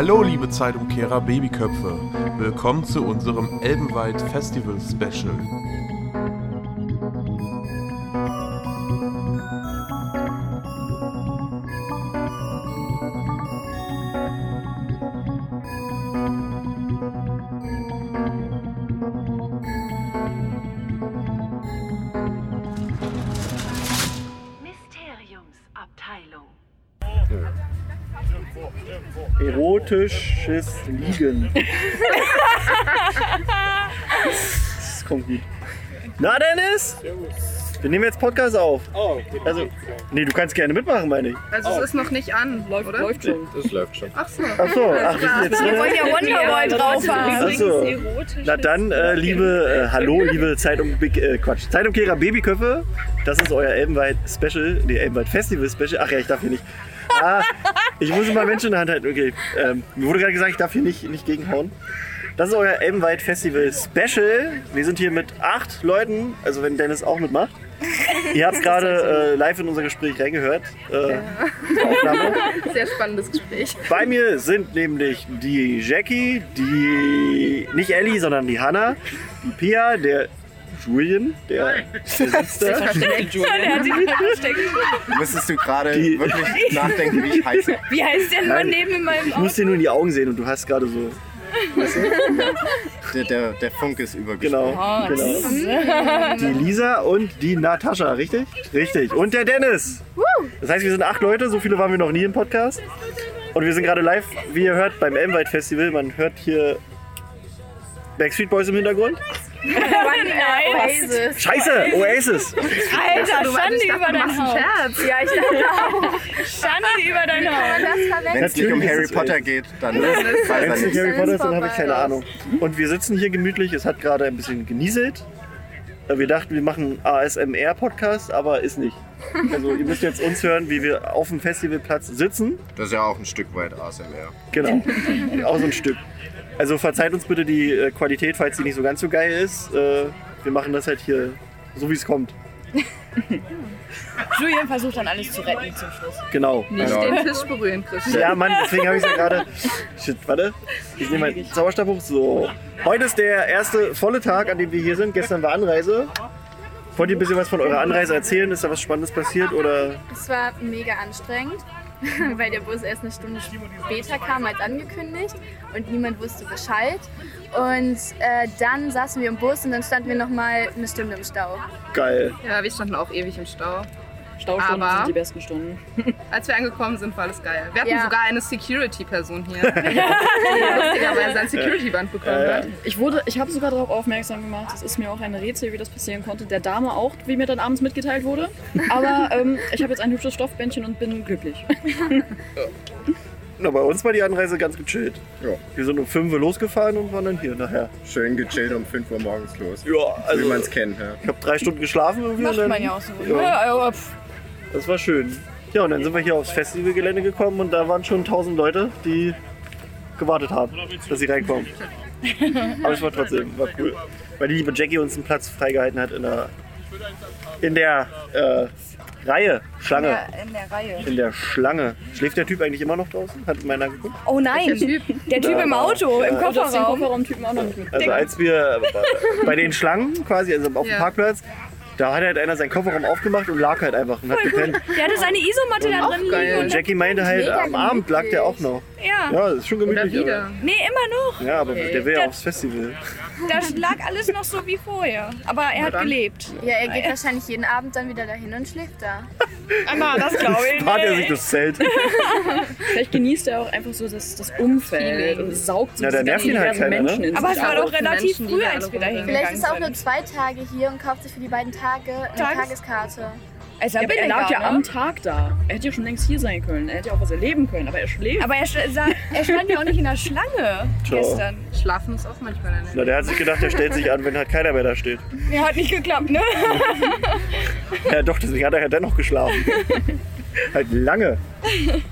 Hallo liebe Zeitumkehrer Babyköpfe, willkommen zu unserem Elbenweit Festival Special. Erotisches Liegen. das kommt gut. Na Dennis? Wir nehmen jetzt Podcast auf. Oh, Also, nee, du kannst gerne mitmachen, meine ich. Also es ist noch nicht an, oder? Läuft schon. das läuft schon. Ach so. Ach so, ach, wir jetzt Wir drin. wollen ja Wonderboy drauf haben. Ach so. Na dann, äh, liebe, äh, hallo, liebe Zeitung, äh, Quatsch, Zeitumkehrer Babyköpfe. Das ist euer Elbenweit Special, nee, Elbenweit Festival Special. Ach ja, ich darf hier nicht. Ah, ich muss mal Menschen in der Hand halten. Okay, ähm, mir wurde gerade gesagt, ich darf hier nicht, nicht gegenhauen. Das ist euer Elbenweit Festival Special. Wir sind hier mit acht Leuten, also wenn Dennis auch mitmacht. Ihr habt gerade äh, live in unser Gespräch reingehört. Äh, Aufnahme. Sehr spannendes Gespräch. Bei mir sind nämlich die Jackie, die nicht Ellie, sondern die Hannah, die Pia, der Julian, der, der sitzt da. Müsstest du gerade Die- wirklich nachdenken, wie ich heiße? Wie heißt der Mann neben meinem Ich muss dir nur in die Augen sehen und du hast gerade so. Der, der, der Funk ist übergesprungen. Genau, genau. Die Lisa und die Natascha, richtig? Richtig. Und der Dennis. Das heißt, wir sind acht Leute, so viele waren wir noch nie im Podcast. Und wir sind gerade live, wie ihr hört, beim Elmweit Festival. Man hört hier Backstreet Boys im Hintergrund. Nein. Scheiße, Oasis. Alter, Du, Schande dachte, über du dein Haus. Scherz. Ja, ich dachte auch. Schande über dein Haus. Wenn es nicht um Harry Potter Oasis. geht, dann weiß Wenn es nicht nicht. Harry Potter ist, dann habe ich keine. Ahnung. Und wir sitzen hier gemütlich. Es hat gerade ein bisschen genieselt. Äh, Wir dachten, wir machen einen ASMR-Podcast, aber ist nicht. Also ihr müsst jetzt uns hören, wie wir auf dem Festivalplatz sitzen. Das ist ja auch ein Stück weit ASMR. Genau. Auch so ein Stück. Also verzeiht uns bitte die äh, Qualität, falls die nicht so ganz so geil ist. Äh, Wir machen das halt hier so, wie es kommt. Julian versucht dann alles zu retten zum Schluss. Genau. Nicht Ja. den Tisch berühren, Christian. Ja, Mann, deswegen habe ich es ja gerade. Shit, warte. Ich nehme meinen Zauberstab hoch. So. Heute ist der erste volle Tag, an dem wir hier sind. Gestern war Anreise. Wollt ihr ein bisschen was von eurer Anreise erzählen? Ist da was Spannendes passiert? Oder Es war mega anstrengend, weil der Bus erst eine Stunde später kam als angekündigt und niemand wusste Bescheid. Und äh, dann saßen wir im Bus und dann standen wir noch mal eine Stunde im Stau. geil? Ja, wir standen auch ewig im Stau. Staustunden Aber- sind die besten Stunden. Als wir angekommen sind, war alles geil. Wir hatten Ja. sogar eine Security-Person hier, die lustigerweise ein Security-Band bekommen Ja, hat. Ich wurde, ich habe sogar darauf aufmerksam gemacht. Es ist mir auch ein Rätsel, wie das passieren konnte. Der Dame auch, wie mir dann abends mitgeteilt wurde. Aber ähm, ich habe jetzt ein hübsches Stoffbändchen und bin glücklich. Na, bei uns war die Anreise ganz gechillt. Ja, Wir sind um 5 Uhr losgefahren und waren dann hier nachher. schön gechillt um 5 Uhr morgens los. Ja, Wie also man es kennt. Ja. ich habe drei Stunden geschlafen irgendwie. und Macht dann, man ja auch so. Ja. Ja. Das war schön. Ja, und dann sind wir hier aufs Festivalgelände gekommen und da waren schon 1000 Leute, die gewartet haben, dass sie reinkommen. Aber es war trotzdem, war cool. Weil die liebe Jackie uns einen Platz freigehalten hat in der, in der äh, Reihe, Schlange. in der Reihe. In der Schlange. Schläft der Typ eigentlich immer noch draußen? Hat meiner geguckt? Oh nein, Der Typ. der Typ im Auto, im Ja. Kofferraum. Noch nicht mit. Also als wir bei den Schlangen quasi, also auf dem Ja. Parkplatz, da hat halt einer seinen Kofferraum aufgemacht und lag halt einfach und hat gepennt. Der hatte seine Isomatte da drin liegen. Und Jackie meinte halt, Mega am Abend lag der auch noch. Ja. Ja, das ist schon Oder gemütlich. wieder. Aber, Nee, immer noch. ja, aber der will ja aufs Festival. Da lag alles noch so wie vorher. Aber er hat dann. gelebt. Ja, er geht wahrscheinlich jeden Abend dann wieder dahin und schläft da. Anna, das glaube ich Spart er sich das Zelt. Vielleicht genießt er auch einfach so das, das Umfeld und saugt so Ja, der diese nervt ihn halt keiner, ne? Menschen in Aber es war doch relativ Menschen, früh, da als wir da rumrennen. Vielleicht hingegangen ist er auch nur zwei Tage hier und kauft sich für die beiden Tage eine Tages- Tageskarte. Ist Ja, aber er lag ja billiger, am ne? Tag da. Er hätte ja schon längst hier sein können. Er hätte ja auch was erleben können, aber er schläft. Aber er, st- sa- er stand ja auch nicht in der Schlange gestern. Schlafen ist auch manchmal eine Na, der hat sich gedacht, der stellt sich an, wenn halt keiner mehr da steht. Ja, hat nicht geklappt, ne? Ja, doch, deswegen hat er ja dennoch geschlafen. Halt lange.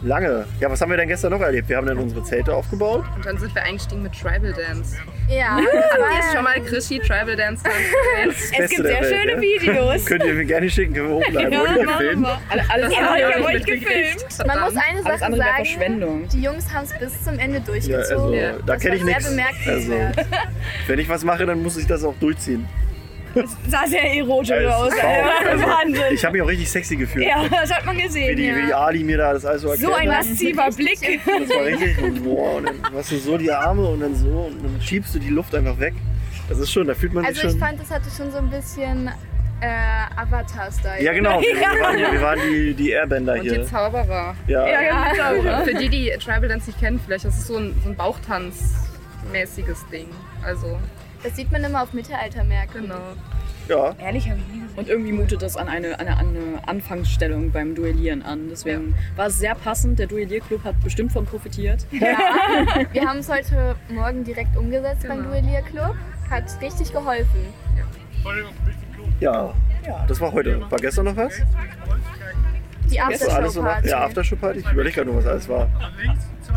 Lange. Ja, was haben wir denn gestern noch erlebt? Wir haben dann unsere Zelte aufgebaut. Und dann sind wir eingestiegen mit Tribal Dance. Ja, Habt ihr schon mal Krischi Tribal Dance? Das Es gibt sehr Welt, schöne ja? Videos. Könnt ihr mir gerne schicken, können wir hochladen. Ja, Wollt ihr machen filmen? wir. Alle- Alles Ja, andere, mitgekriegt. gefilmt. man muss eine alles Sache andere wäre sagen. Verschwendung. Die Jungs haben es bis zum Ende Ja, durchgezogen. also, Ja. da kenne ich nichts. Also, wenn ich was mache, dann muss ich das auch durchziehen. Sah sehr erotisch Ja, aus. das Also, Wahnsinn. Ich habe mich auch richtig sexy gefühlt. Ja, das hat man Wie, gesehen. die, wie die Ja. Ali mir da das alles so erklärt So ein massiver Blick. Das war richtig, boah, und dann hast du so die Arme und dann so und dann schiebst du die Luft einfach weg. Das ist schon, da fühlt man sich Also ich schon. fand, das hatte schon so ein bisschen äh, Avatar-Style. ja genau, wir, Ja. wir waren, die- wir waren die, die Airbender Und die hier. Zauberer. Ja, Ja, genau. Für die, die Tribal Dance nicht kennen, vielleicht, das ist so ein, so ein Bauchtanz-mäßiges Ding. Also, Das sieht man immer auf Mittelaltermärkten. genau. ja. Ehrlich, habe ich nie gesehen. Und irgendwie mutet das an eine, eine, eine Anfangsstellung beim Duellieren an. Deswegen war es sehr passend. Der Duellierclub hat bestimmt von profitiert. Wir haben es heute Morgen direkt umgesetzt beim Genau. Duellierclub. Hat richtig geholfen. ja. Das war heute. War gestern noch was? Die Das war alles so nach, Aftershow-Party. ja, Aftershow-Party. Ich überlege gerade noch, was alles war.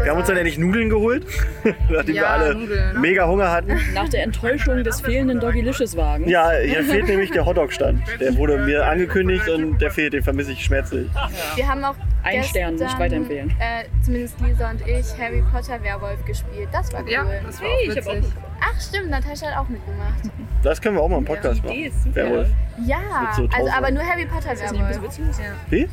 Wir haben uns dann endlich Nudeln geholt, nachdem wir Ja, alle Nudeln. mega Hunger hatten. Nach der Enttäuschung des fehlenden Doggylicious-Wagens. Ja, hier fehlt nämlich der Hotdog-Stand. Der wurde mir angekündigt und der fehlt, den vermisse ich schmerzlich. Wir haben auch Ein gestern, Stern, nicht weiterempfehlen. Äh, zumindest Lisa und ich Harry Potter Werwolf gespielt. Das war cool. Ja, das war auch witzig. Ach stimmt, Natascha hat auch mitgemacht. Das können wir auch mal im Podcast Die Idee machen. ist super. Werwolf. Ja, also aber nur Harry Potter nicht Werwolf. Ja. Wie?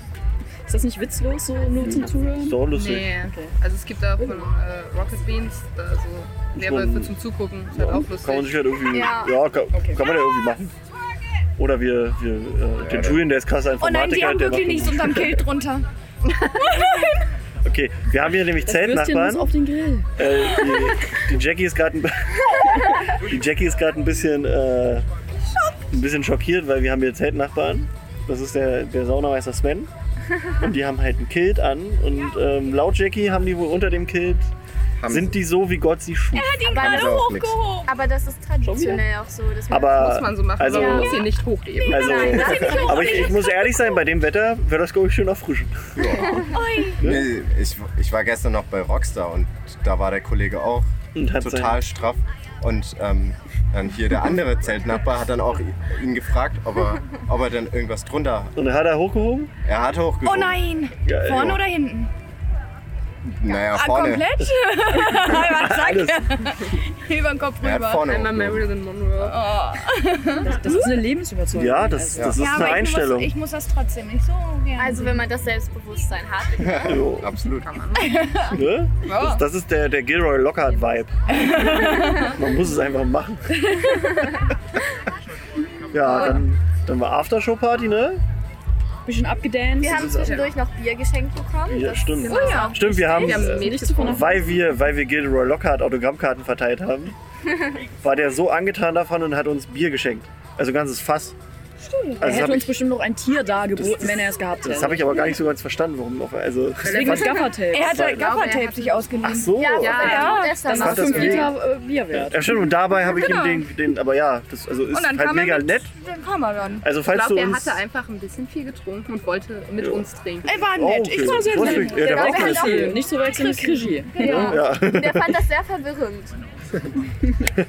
Ist das nicht witzlos, so nur zum Zuhören? So lustig. Nee, also es gibt auch von äh, Rocket Beans, da so Werwölfe zum Zugucken. Ist halt auch Kann man lustig. sich halt irgendwie. Ja, Ja. kann, kann man ja irgendwie machen. Oder wir, wir äh, den Julian, der ist krasser Oh nein, die haben der wirklich nichts unterm Kilt drunter. Okay, wir haben hier nämlich Das Zeltnachbarn. auf den Grill. Äh, die, die Jackie ist gerade ein, die Jackie ist gerade ein bisschen äh, ein bisschen schockiert, weil wir haben hier Zeltnachbarn. Das ist der, der Saunameister Sven. Und die haben halt ein Kilt an. Und ähm, laut Jackie haben die wohl unter dem Kilt, Haben sind die so, wie Gott sie schuf. Die Aber, gerade auch nix. hochgehoben. aber das ist traditionell auch so. Man Aber Muss man so machen, also, man muss sie nicht hochheben. also, Nein, das nicht aber ich, ich muss ehrlich sein, bei dem Wetter wäre das, glaube ich, schön erfrischend. Nee, ich, ich war gestern noch bei Rockstar und da war der Kollege auch Und hat total straff. Und ähm, dann hier der andere Zeltnachbar hat dann auch ihn gefragt, ob er, ob er dann irgendwas drunter hat. Und hat er hochgehoben. Er hat Oh hochgehoben. nein. Geil. Vorne oder hinten? Naja, Ah, vorne. komplett? Was Alles. Über den Kopf hat rüber. vorne Einmal. Marilyn Monroe. Das ist eine Lebensüberzeugung. Ja, das, also. das ist Ja, eine aber ich Einstellung. muss, ich muss das trotzdem nicht so gerne. Also wenn man das Selbstbewusstsein hat. Jo, Absolut. ne? das, das ist der, der Gilroy Lockhart-Vibe. Man muss es einfach machen. ja, dann, dann war Aftershow-Party, ne? Bisschen abgedanced. Wir haben zwischendurch noch Bier geschenkt bekommen. Ja, stimmt. Oh ja. Stimmt, wir haben, Wir haben äh, weil wir, weil wir Gilroy Lockhart Autogrammkarten verteilt haben, war der so angetan davon und hat uns Bier geschenkt. Also ganzes Fass. Er Also hätte hab uns ich, bestimmt noch ein Tier dargeboten, Das- wenn er es gehabt das hätte. habe ich aber gar nicht so ganz verstanden, warum. Auf, also, Wegen des Gaffertapes. er hatte glaube, er Gaffertape hat- sich ausgeliehen. ach so. Ja, Ja, ja, Das ist das 5 mega. Liter Bier wert. Ja, stimmt. Und dabei habe ich Genau. ihm den, den, aber ja, das also ist halt mega er mit, nett. Dann kam er dann. Also Ich falls glaube, du er hatte einfach ein bisschen viel getrunken und wollte mit Ja. uns trinken. Er war Oh, nett. okay. Ich war sehr nett. ich- Ja, der war auch Der nett. war nicht zu wechseln mit Krischi. Der fand das sehr verwirrend.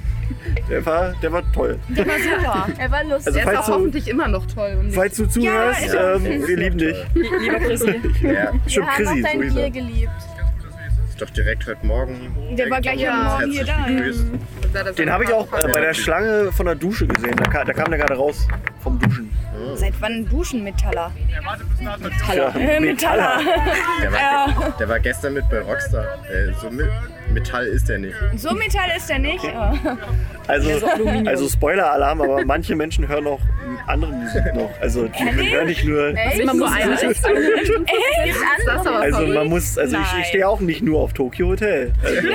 der war, der war toll. Der war super. Er war lustig. Also Der ist falls auch du- hoffentlich immer noch toll. Falls du zuhörst, er. ähm, wir lieben dich. Lieber Chrissy. Ja, Stimmt, Wir haben Chrissy, auch so dein Bier er. geliebt. Doch direkt heute Morgen. Der war gleich heute Morgen hier da. Den habe ich auch äh, bei der Schlange von der Dusche gesehen. Da kam, da kam der gerade raus vom Duschen. Seit wann duschen Metaller? Ja, Metaller. Der war, der war gestern mit bei Rockstar. Äh, so mit Metall ist der nicht. So Metall ist er nicht. Ja. Also, also Spoiler-Alarm, aber manche Menschen hören auch andere Musik noch. Also die hören nicht nur. Echt? Also man muss, also ich, ich stehe auch nicht nur auf Tokyo Hotel. Also,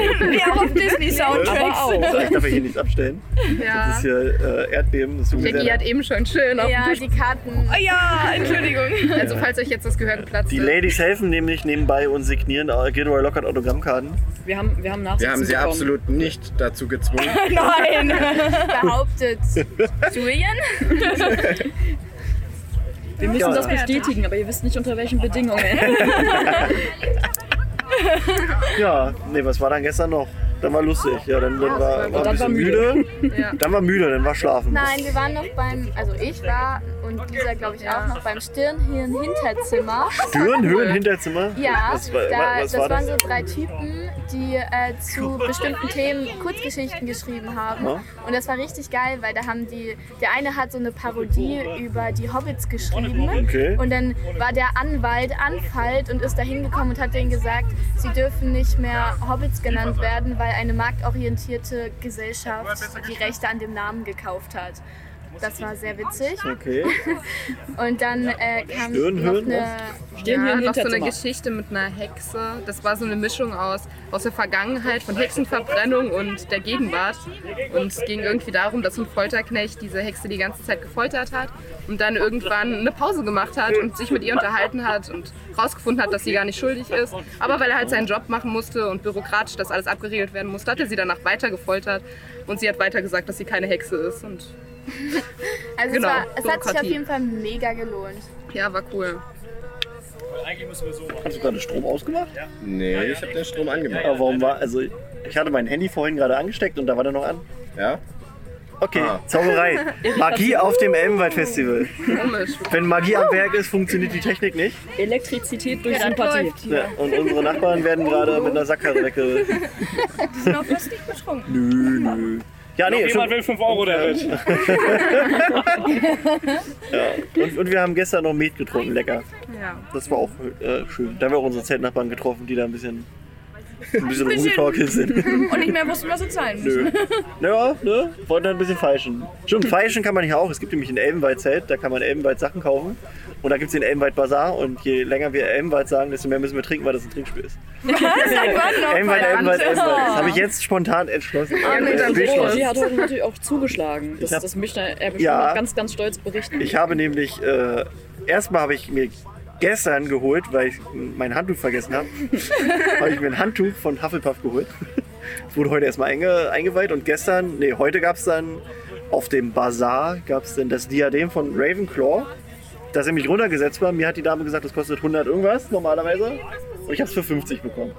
auch auf Disney aber Soundtracks. auch. ich darf ja hier nichts abstellen. Das Ja. ist hier äh, Erdbeben. Das Jackie hat eben schon schön auf Ja, dem die. Karten. Oh ja, Entschuldigung. Also falls euch jetzt das Gehirn platzt. Die Ladies helfen nämlich nebenbei und signieren äh, Gilroy Lockhart Autogrammkarten. Wir haben, wir haben Nachsitzen Wir haben sie bekommen. absolut nicht dazu gezwungen. Nein. Behauptet Julian. Wir müssen Ja. das bestätigen, aber ihr wisst nicht unter welchen Bedingungen. Ja, nee, was war dann gestern noch? Dann war lustig. Ja, dann, dann war, war ein dann bisschen war müde. Ja. Dann war müde, dann war schlafen. Nein, wir waren noch beim, also ich war und dieser glaube ich auch noch beim Stirnhirn-Hinterzimmer. Türen, Höhen, Hinterzimmer? Ja, Was, war, da, was das war waren das? so drei Typen, die äh, zu bestimmten Themen Kurzgeschichten geschrieben haben. Ja. Und das war richtig geil, weil da haben die, der eine hat so eine Parodie über die Hobbits geschrieben. Okay. Und dann war der Anwalt Anfalt und ist da hingekommen und hat denen gesagt, sie dürfen nicht mehr Hobbits genannt werden, weil eine marktorientierte Gesellschaft die Rechte an dem Namen gekauft hat. Das war sehr witzig. Okay. Und dann äh, kam noch Stirnhöhen, eine... Ja, im noch so eine. Geschichte mit einer Hexe. Das war so eine Mischung aus, aus der Vergangenheit von Hexenverbrennung und der Gegenwart. Und es ging irgendwie darum, dass ein Folterknecht diese Hexe die ganze Zeit gefoltert hat und dann irgendwann eine Pause gemacht hat und sich mit ihr unterhalten hat und rausgefunden hat, dass sie gar nicht schuldig ist. Aber weil er halt seinen Job machen musste und bürokratisch das alles abgeregelt werden musste, hat er sie danach weiter gefoltert und sie hat weiter gesagt, dass sie keine Hexe ist. Und Also Genau, es, war, es hat sich auf jeden Fall mega gelohnt. ja, war cool. Hast du gerade Strom ausgemacht? Nee, ich habe den Strom angemacht. Aber warum war. Also, ich hatte mein Handy vorhin gerade angesteckt und da war der noch an. Ja? Okay, Ah. Zauberei. Magie auf dem Elbenwald-Festival. Komisch. Wenn Magie am Werk ist, funktioniert die Technik nicht. Elektrizität durch Ja, Sympathie. Ja, und unsere Nachbarn werden gerade mit einer Sackkarre wegge... Die sind auch fast nicht betrunken. Nö, nö. Ja, nee, Jemand schon, will 5 Euro, der wird. und, und wir haben gestern noch Met getrunken, lecker. Ja. Das war auch äh, schön. Da haben wir auch unsere Zeltnachbarn getroffen, die da ein bisschen, ein bisschen rumgetorkelt sind. Und nicht mehr wussten, was sie zahlen müssen. Nö. Ja, ne? Wollten ein bisschen feischen. Stimmt, feischen kann man hier auch. Es gibt nämlich ein Elbenwald-Zelt, da kann man Elbenwald Sachen kaufen. Und da gibt es den Elbenwald Bazar und je länger wir Elbenwald sagen, desto mehr müssen wir trinken, weil das ein Trinkspiel ist. Noch? Elbenwald, Elbenwald, Elbenwald. Das habe ich Oh. jetzt spontan entschlossen. Ja, nee, dann beschlossen. Sie hat heute natürlich auch zugeschlagen. Das, Ich hab- das möchte er bestimmt Ja. noch ganz, ganz stolz berichten. Ich habe nämlich, äh, erstmal habe ich mir gestern geholt, weil ich mein Handtuch vergessen habe, habe ich mir ein Handtuch von Hufflepuff geholt. Es wurde heute erstmal einge, eingeweiht und gestern, nee, heute gab es dann auf dem Bazar gab es dann das Diadem von Ravenclaw, das nämlich runtergesetzt war. Mir hat die Dame gesagt, das kostet 100 irgendwas normalerweise und ich habe es für 50 bekommen.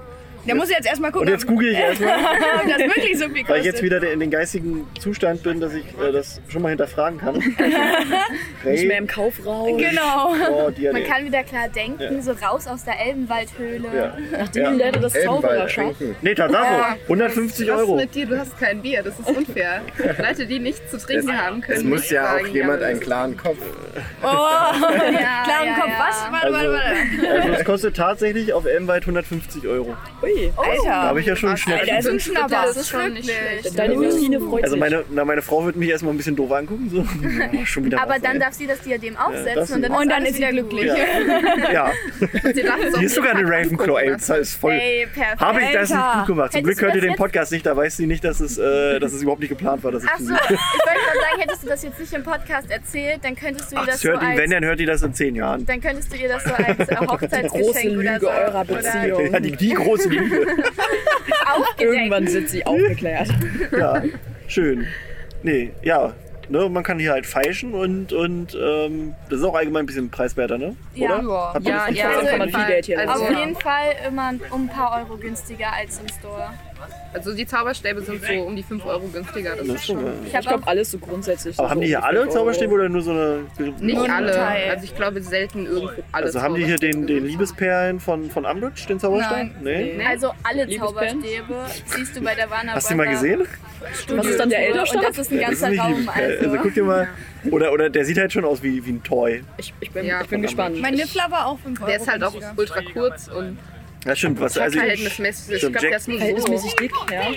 Der muss jetzt erstmal Und gucken, jetzt google ich erstmal, ob das wirklich so viel kostet. weil ich jetzt wieder in den geistigen Zustand bin, dass ich äh, das schon mal hinterfragen kann. Nicht mehr im Kaufraum. Genau. Oh, Man kann wieder klar denken, so raus aus der Elbenwaldhöhle. Ja. Nachdem Ja. Lehrer das Elbenwald Zauberer schafft. trinken. Nee, Tatsache. 150 Was ist Euro. mit dir? Du hast kein Bier, das ist unfair. Leute, die nichts zu trinken haben können. Es muss ja auch jemand ja, einen klaren Kopf. Oh, Ja, klaren ja, Kopf. ja. Was? Warte, warte, Also, warte. also es kostet tatsächlich auf Elbenwald 150 Euro. Ui. Da Alter. habe ich ja schon einen Schnitt. Alter, ist ein Schnapper. Das ist schon nicht schlecht. Deine Vitrine freut Also meine, na, meine Frau wird mich erstmal ein bisschen doof angucken. So. Ja, schon wieder Aber was, dann ey. darf sie das Diadem das aufsetzen und dann, Und dann ist sie wieder glücklich. Ja, ja. Die ist sogar eine Ravenclaw, ey. Das ist voll. Ey, perfekt. Habe ich das nicht gut gemacht. Zum Glück hört ihr den Podcast nicht, da weiß sie nicht, dass es, äh, dass es überhaupt nicht geplant war, dass ich Ach so, ich wollte gerade sagen, hättest du das jetzt nicht im Podcast erzählt, dann könntest du ihr das so die, wenn, als, dann hört die das in zehn Jahren. dann könntest du ihr das so als äh, Hochzeitsgeschenk Große oder Lüge so eurer oder Beziehung. Ja, die, die große Lüge. Irgendwann sind sie aufgeklärt. Ja, schön. Nee, ja. Ne, man kann hier halt feischen und, und ähm, das ist auch allgemein ein bisschen preiswerter, ne? Ja. Oder? Habt ihr Ja, das ja, man also, Auf jeden Fall immer um ein paar Euro günstiger als im Store. Also die Zauberstäbe sind so um die 5 Euro günstiger. Das Das ist ist schon geil. Ich Ich habe glaube, alles so grundsätzlich. Aber so haben die hier alle. Zauberstäbe oder nur so eine. Nicht Nur alle. Teil. Also ich glaube selten irgendwo alle. Also haben die hier den, den. Liebesperlen von, von Umbridge, den Zauberstab? Nein. Nee. Nee. also alle? Zauberstäbe siehst du bei der Warner Hast du die mal gesehen? Was ist dann der Und Elderstab? das ist ein Das ist ganzer nicht Raum. Also, Also. guck dir mal. Oder, oder der sieht halt schon aus wie, wie ein Toy. Ich, ich bin, Ja, ich bin gespannt. Mein Niffler war auch 5 Euro. Der ist halt auch ultra kurz und Ja, stimmt. Was, also, ich, verhältnismäßig. Ich glaube, so. Verhältnismäßig dick, ja.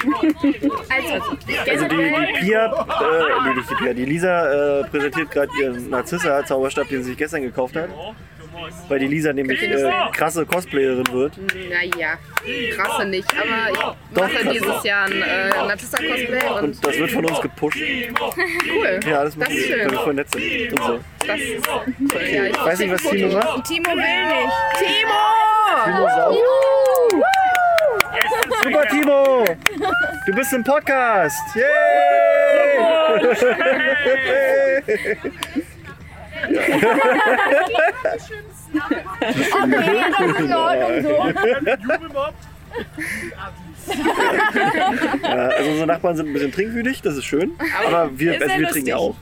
Also, also die, die Pia, äh, nee, nicht die Pia, die Lisa äh, präsentiert gerade ihren Narzissa-Zauberstab, den sie sich gestern gekauft hat. Weil die Lisa nämlich äh, krasse Cosplayerin wird. Naja, krasse nicht. Aber ich Doch, mache krass. dieses Jahr ein äh, Natissa-Cosplay und Und das wird von uns gepusht. cool. Ja, das, muss Das ist ich, schön. weil wir voll nett sind. Und so. Das ist cool. Ja, ich Ich weiß nicht, was Timo macht. Timo will nicht. Timo Super, Timo! Du bist im Podcast! Yay! Okay, das ist in Ordnung so. Ja, also unsere Nachbarn sind ein bisschen trinkwütig, das ist schön. Aber wir, also wir trinken ja lustig.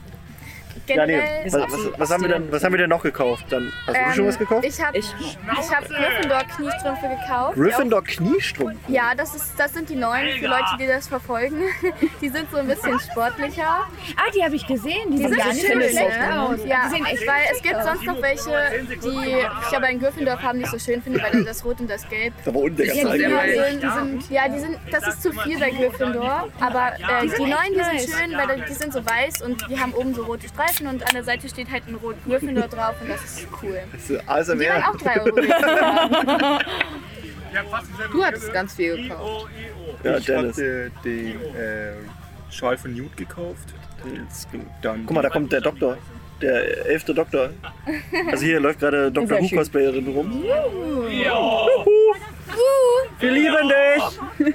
Auch. Ja, nee. Generell, was, was, was, haben wir denn, was haben wir denn noch gekauft? Dann, hast du schon ähm, was gekauft? Ich habe ich, hab Gryffindor Kniestrümpfe gekauft. die Gryffindor Kniestrumpf. Auch, ja, das, ist, das sind die neuen für Leute, die das verfolgen. Die sind so ein bisschen sportlicher. Ah, die habe ich gesehen. Die, Die sind sind gar nicht schön, schlecht ne? aus. Ja, Die sehen echt weil es gibt sonst noch welche, die ich aber in Gryffindor-Farben nicht so schön finde, weil das Rot und das Gelb Aber unten der ganze die sind, die sind, ja, die sind, das ist zu viel bei Gryffindor. Aber äh, die, neuen, die sind schön, weil die sind so weiß und die haben oben so rote Streifen und an der Seite steht halt ein rot Gryffindor drauf und das ist cool. Das ist ASMR. Die waren auch 3 Euro. Du hattest ganz viel gekauft. Ja, ich Dennis. hatte den äh, Schal von Newt gekauft. Dann Guck mal, da kommt der Doktor. Der elfte Doktor. Also hier läuft gerade Dr. Who Cosplayerin rum. Wir lieben dich!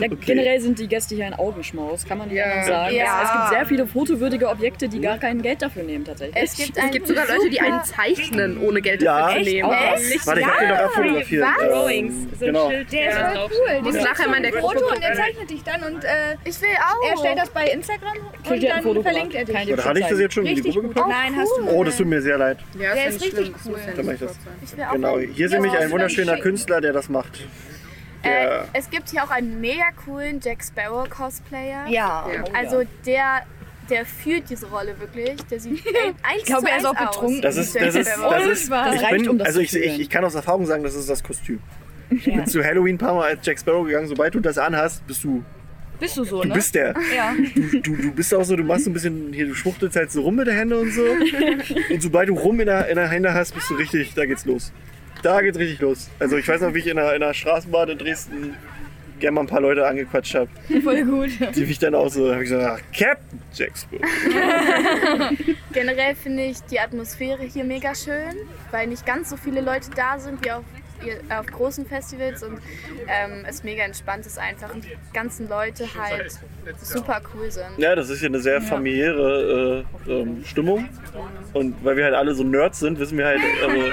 Ja, Generell sind die Gäste hier ein Augenschmaus, kann man nicht Ja. sagen. Ja. Es gibt sehr viele fotowürdige Objekte, die gar kein Geld dafür nehmen tatsächlich. Es gibt, Es gibt sogar Leute, die einen zeichnen, ohne Geld Ja. dafür zu nehmen. Echt? Warte, ich hab den doch abfotografiert. Was? Ähm, genau. Der ist voll cool. Muss Der nachher mal der Foto und er zeichnet dich dann und äh, Ich will auch. er stellt das bei Instagram Kriegt und ihr ein dann verlinkt er dich. Oder hatte ich das jetzt schon in die Gruppe gepackt? Nein, hast du Oh, das tut mir sehr leid. Ja, Der ist richtig cool. Dann mach ich das. Ich Genau. Hier ist nämlich ein wunderschöner Künstler, der das macht. Äh, es gibt hier auch einen mega coolen Jack Sparrow Cosplayer. Ja. Ja. Also der, der fühlt diese Rolle wirklich. Der sieht eins Ich glaube, er ist auch betrunken. das ist, das ist, das ist, Das ich bin, um das also ich, ich, ich kann aus Erfahrung sagen, das ist das Kostüm. Ich bin zu Halloween ein paar Mal als Jack Sparrow gegangen. Sobald du das anhast, bist du, Bist du so, du ne? bist der. ja. Du, du bist auch so, du machst so ein bisschen, hier, du schwuchtelst halt so rum mit der Hände und so. Und sobald du rum in der, in der Hände hast, bist du richtig, da geht's los. Da geht's richtig los. Also ich weiß noch, wie ich in der, in der Straßenbahn in Dresden gerne mal ein paar Leute angequatscht habe. Voll gut. Die mich dann auch so, habe ich gesagt, ach, Captain Jack Sparrow. Generell finde ich die Atmosphäre hier mega schön, weil nicht ganz so viele Leute da sind wie auf, auf großen Festivals und ähm, es mega entspannt ist einfach und die ganzen Leute halt super cool sind. Ja, das ist hier eine sehr familiäre äh, ähm, Stimmung. Und weil wir halt alle so Nerds sind, wissen wir halt, also,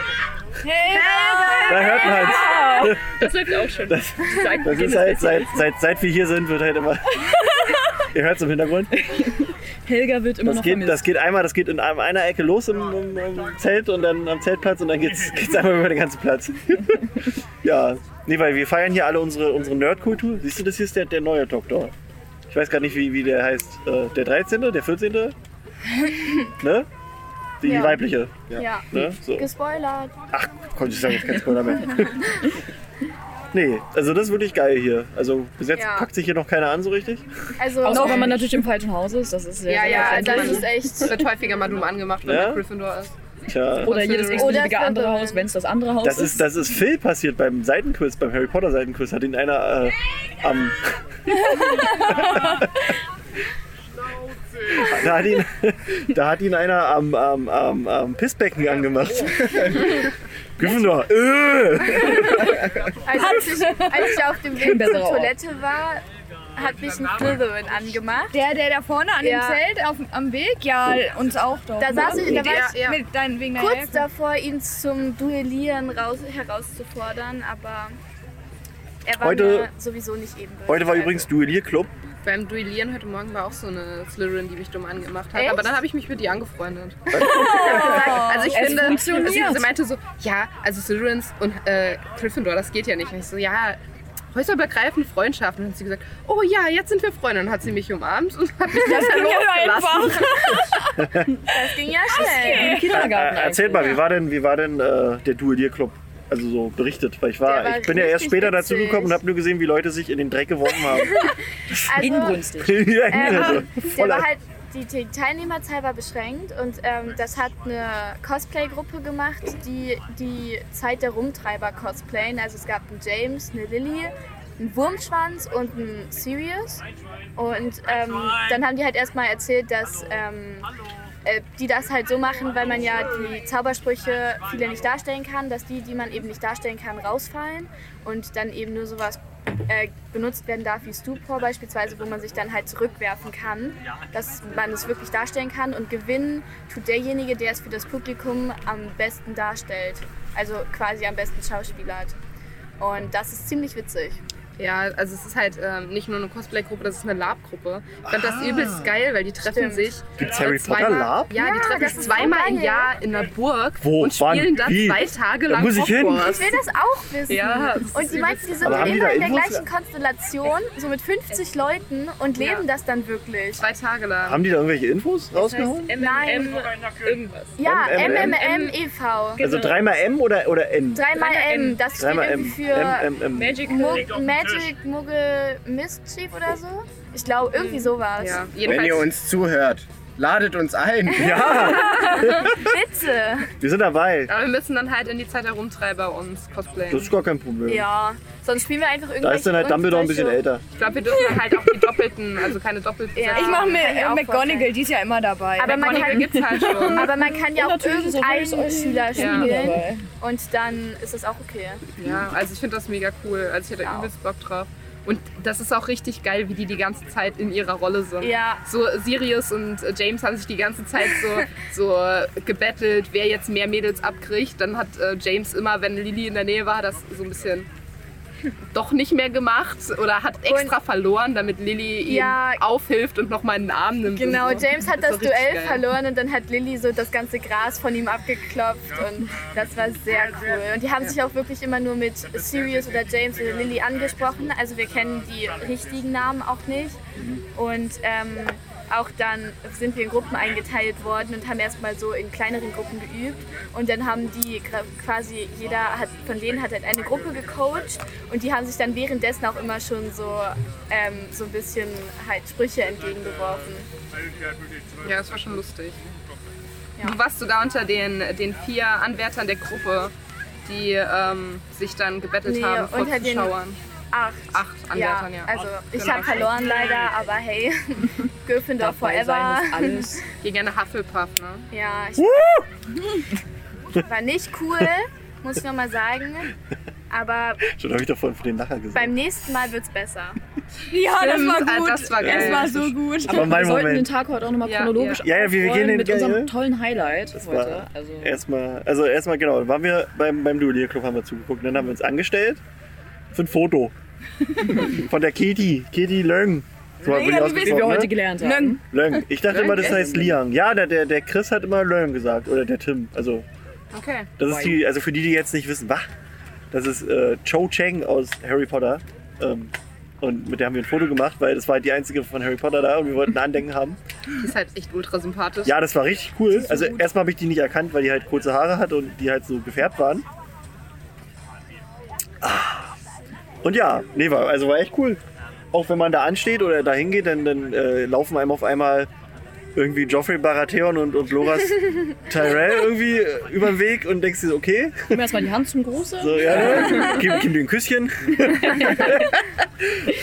da hört man halt. Das läuft auch schon. Das, das ist halt, seit, seit, seit wir hier sind, wird halt immer. Ihr hört es im Hintergrund. Helga wird immer Das noch geht, vermisst. das geht einmal, das geht in einer Ecke los im, im, im Zelt und dann am Zeltplatz und dann geht's, geht's einmal über den ganzen Platz. ja, nee, weil wir feiern hier alle unsere, unsere Nerdkultur. Siehst du, das hier ist der, der neue Doktor. Ich weiß gar nicht, wie, wie der heißt. Äh, der 13., der 14., ne? Die Ja. weibliche. Ja. Ne? So. Gespoilert. Ach, komm, ich sage jetzt kein Spoiler mehr. Nee, also das ist wirklich geil hier. Also bis jetzt Ja. packt sich hier noch keiner an so richtig. Also, Außer wenn man natürlich im falschen Haus ist, das ist sehr, Ja, sehr ja, das ist echt. Wird häufiger mal dumm angemacht, wenn Ja? der Gryffindor ist. Tja. Oder jedes x-beliebige Oder andere. Haus, wenn es das andere Haus Das ist, das ist Phil passiert beim Seitenquiz, beim Harry Potter Seitenquiz. Hat ihn einer äh, am. da, hat ihn, da hat ihn einer am, am, am, am Pissbecken angemacht. Gryffindor. Äh. Also, als, ich, als ich auf dem Weg zur. Toilette war, hat mich ein Slytherin angemacht. Der, der da vorne an Ja. dem Zelt auf, am Weg, ja, uns auch doch. Da saß ich, da war ich Ja. Mit dein, wegen kurz Herkunft. davor, ihn zum Duellieren raus, herauszufordern, aber er war Heute- mir sowieso nicht ebenbürtig. Heute war Also, übrigens Duellierclub. Beim Duellieren heute Morgen war auch so eine Slytherin, die mich dumm angemacht hat. Echt? Aber dann habe ich mich mit ihr angefreundet. Oh. also ich Es finde, funktioniert. sie, sie meinte so, ja, also Slytherins und äh, Gryffindor, das geht ja nicht. Und ich so, ja, häuserübergreifende Freundschaften. Und dann hat sie gesagt, oh ja, jetzt sind wir Freunde. Und hat sie mich umarmt und hat mich dann losgelassen. Das ging ja schnell. Kindergarten. Äh, erzählt mal, wie war denn, wie war denn äh, der Duellierclub? Also so berichtet, weil ich war, war ich bin ja erst später dazu witzig. gekommen und habe nur gesehen, wie Leute sich in den Dreck geworfen haben. Also, Inbrünstig. ja, ähm, also, der war halt, die, die Teilnehmerzahl war beschränkt und ähm, das hat eine Cosplay-Gruppe gemacht, die die Zeit der Rumtreiber cosplayen. Also es gab einen James, eine Lilly, einen Wurmschwanz und einen Sirius. Und ähm, dann haben die halt erstmal erzählt, dass ähm, äh, die das halt so machen, weil man ja die Zaubersprüche viele nicht darstellen kann, dass die, die man eben nicht darstellen kann, rausfallen und dann eben nur sowas äh, benutzt werden darf wie Stupor beispielsweise, wo man sich dann halt zurückwerfen kann, dass man es wirklich darstellen kann und gewinnen tut derjenige, der es für das Publikum am besten darstellt, also quasi am besten Schauspieler hat. Und das ist ziemlich witzig. Ja, also es ist halt ähm, nicht nur eine Cosplay-Gruppe, das ist eine Lab-Gruppe. Ich fand das übelst geil, weil die treffen Stimmt. sich. Gibt's Harry Potter zweimal- Lab? Ja, die Ja, treffen das sich ist zweimal so im geil. Jahr in der Burg Wo? und Wann? spielen da Wie? zwei Tage Da lang muss ich hin. Hogwarts. Ich will das auch wissen. Ja, das ist und die meinten, die sind Aber haben die immer da in der Infos? gleichen Konstellation, so mit 50 Leuten und Ja. leben das dann wirklich. Zwei Tage lang. Haben die da irgendwelche Infos rausgehauen? Nein. irgendwas. Ja, M, M, MMM e.V. Also dreimal M oder, oder N? Dreimal M, das steht Dreimal M. irgendwie für M, M, Magic, Muggel, Mischief oder so. Ich glaube, irgendwie sowas. Ja, Wenn ihr uns zuhört, ladet uns ein. Ja, Bitte. wir sind dabei. Aber wir müssen dann halt in die Zeit der Rumtreiber uns cosplayen. Das ist gar kein Problem. Ja, sonst spielen wir einfach Da irgendwelche ist dann halt Dumbledore ein bisschen älter. Ich glaube, wir dürfen dann halt auch die doppelten, also keine doppelten. Ja. Ich mache mir McGonagall, die ist ja immer dabei. Aber man kann, gibt's halt schon. aber man kann ja auch irgendeinen Harrys Schüler Ja. spielen dabei. und dann ist das auch okay. Ja, also ich finde das mega cool. Also ich hätte Ja. übelst Bock drauf. Und das ist auch richtig geil, wie die die ganze Zeit in ihrer Rolle sind. Ja. So Sirius und äh, James haben sich die ganze Zeit so, so gebettelt, wer jetzt mehr Mädels abkriegt. Dann hat äh, James immer, wenn Lily in der Nähe war, das so ein bisschen doch nicht mehr gemacht oder hat extra verloren, damit Lily ihm Ja. aufhilft und nochmal einen Arm nimmt. Genau, und so. James hat Das das Duell geil. verloren und dann hat Lilly so das ganze Gras von ihm abgeklopft und das war sehr cool. Und die haben sich auch wirklich immer nur mit Sirius oder James oder Lilly angesprochen. Also wir kennen die richtigen Namen auch nicht. Und ähm, auch dann sind wir in Gruppen eingeteilt worden und haben erstmal so in kleineren Gruppen geübt. Und dann haben die quasi, jeder hat, von denen hat halt eine Gruppe gecoacht und die haben sich dann währenddessen auch immer schon so, ähm, so ein bisschen halt Sprüche entgegengeworfen. Ja, das war schon lustig. Ja. Du warst sogar unter den, den vier Anwärtern der Gruppe, die ähm, sich dann gebettelt Nee, haben vor unter den- Zuschauern. Acht. Acht Anwärtern, ja. Also ich Genau. habe verloren leider, aber hey, Gryffindor Dabei forever. sein alles. Gegen eine Hufflepuff, ne? Ja, ich war nicht cool, muss ich nochmal sagen. Aber Schon habe ich davon für den nachher gesagt. beim nächsten Mal wird's besser. ja, das war Stimmt, gut. ah, das war geil. Das war so gut. Aber mein wir sollten den Moment. Tag heute auch nochmal Ja, chronologisch ja. Ja, ja, wir- wir gehen mit unserem ja. tollen Highlight Das heute. Also, erstmal, also erstmal genau, dann waren wir beim, beim Duellierclub, haben wir zugeguckt. Dann haben wir uns angestellt für ein Foto. Von der Katie, Katie Löng. So wird die wie wir ausgesprochen, heute ne? gelernt haben. Löng. Ich dachte Löng, immer, das heißt Liang. Ja, der, der, der Chris hat immer Löng gesagt. Oder der Tim. Also, Okay. das ist die, also für die, die jetzt nicht wissen, wach. Das ist äh, Cho Chang aus Harry Potter. Ähm, und mit der haben wir ein Foto gemacht, weil das war halt die einzige von Harry Potter da und wir wollten ein Andenken haben. Die ist halt echt ultra sympathisch. Ja, das war richtig cool. Also erstmal habe ich die nicht erkannt, weil die halt kurze Haare hat und die halt so gefärbt waren. Ah. Und ja, nee, war, also war echt cool. Auch wenn man da ansteht oder da hingeht, dann, dann äh, laufen einem auf einmal irgendwie Joffrey Baratheon und, und Loras Tyrell irgendwie äh, über den Weg und denkst dir so, okay, Gib mir erstmal die Hand zum Gruße. so, ja, ne? gib, gib dir ein Küsschen.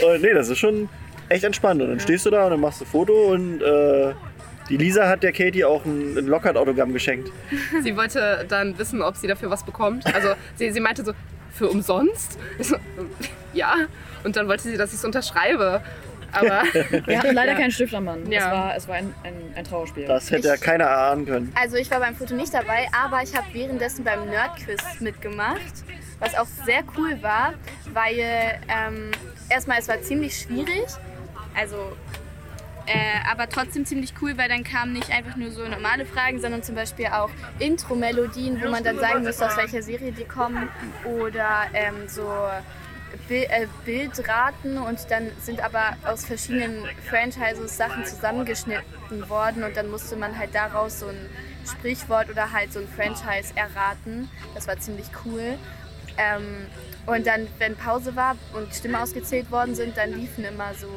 und nee, das ist schon echt entspannt. Und dann stehst du da und dann machst du ein Foto und äh, die Lisa hat der Katie auch ein, ein Lockhart-Autogramm geschenkt. Sie wollte dann wissen, ob sie dafür was bekommt. Also sie, sie meinte so, für umsonst? Ja. Und dann wollte sie, dass ich es unterschreibe. Aber Wir hatten leider keinen Stift am Mann. Ja. Es war, es war ein, ein, ein Trauerspiel. Das hätte ja keiner erahnen können. Also ich war beim Foto nicht dabei, aber ich habe währenddessen beim Nerdquiz mitgemacht, was auch sehr cool war, weil ähm, erstmal es war ziemlich schwierig, also äh, aber trotzdem ziemlich cool, weil dann kamen nicht einfach nur so normale Fragen, sondern zum Beispiel auch Intro-Melodien, wo man dann sagen müsste, aus welcher Serie die kommen oder ähm, so Bil äh, Bildraten und dann sind aber aus verschiedenen Franchises Sachen zusammengeschnitten worden und dann musste man halt daraus so ein Sprichwort oder halt so ein Franchise erraten. Das war ziemlich cool. Ähm, und dann, wenn Pause war und Stimmen ausgezählt worden sind, dann liefen immer so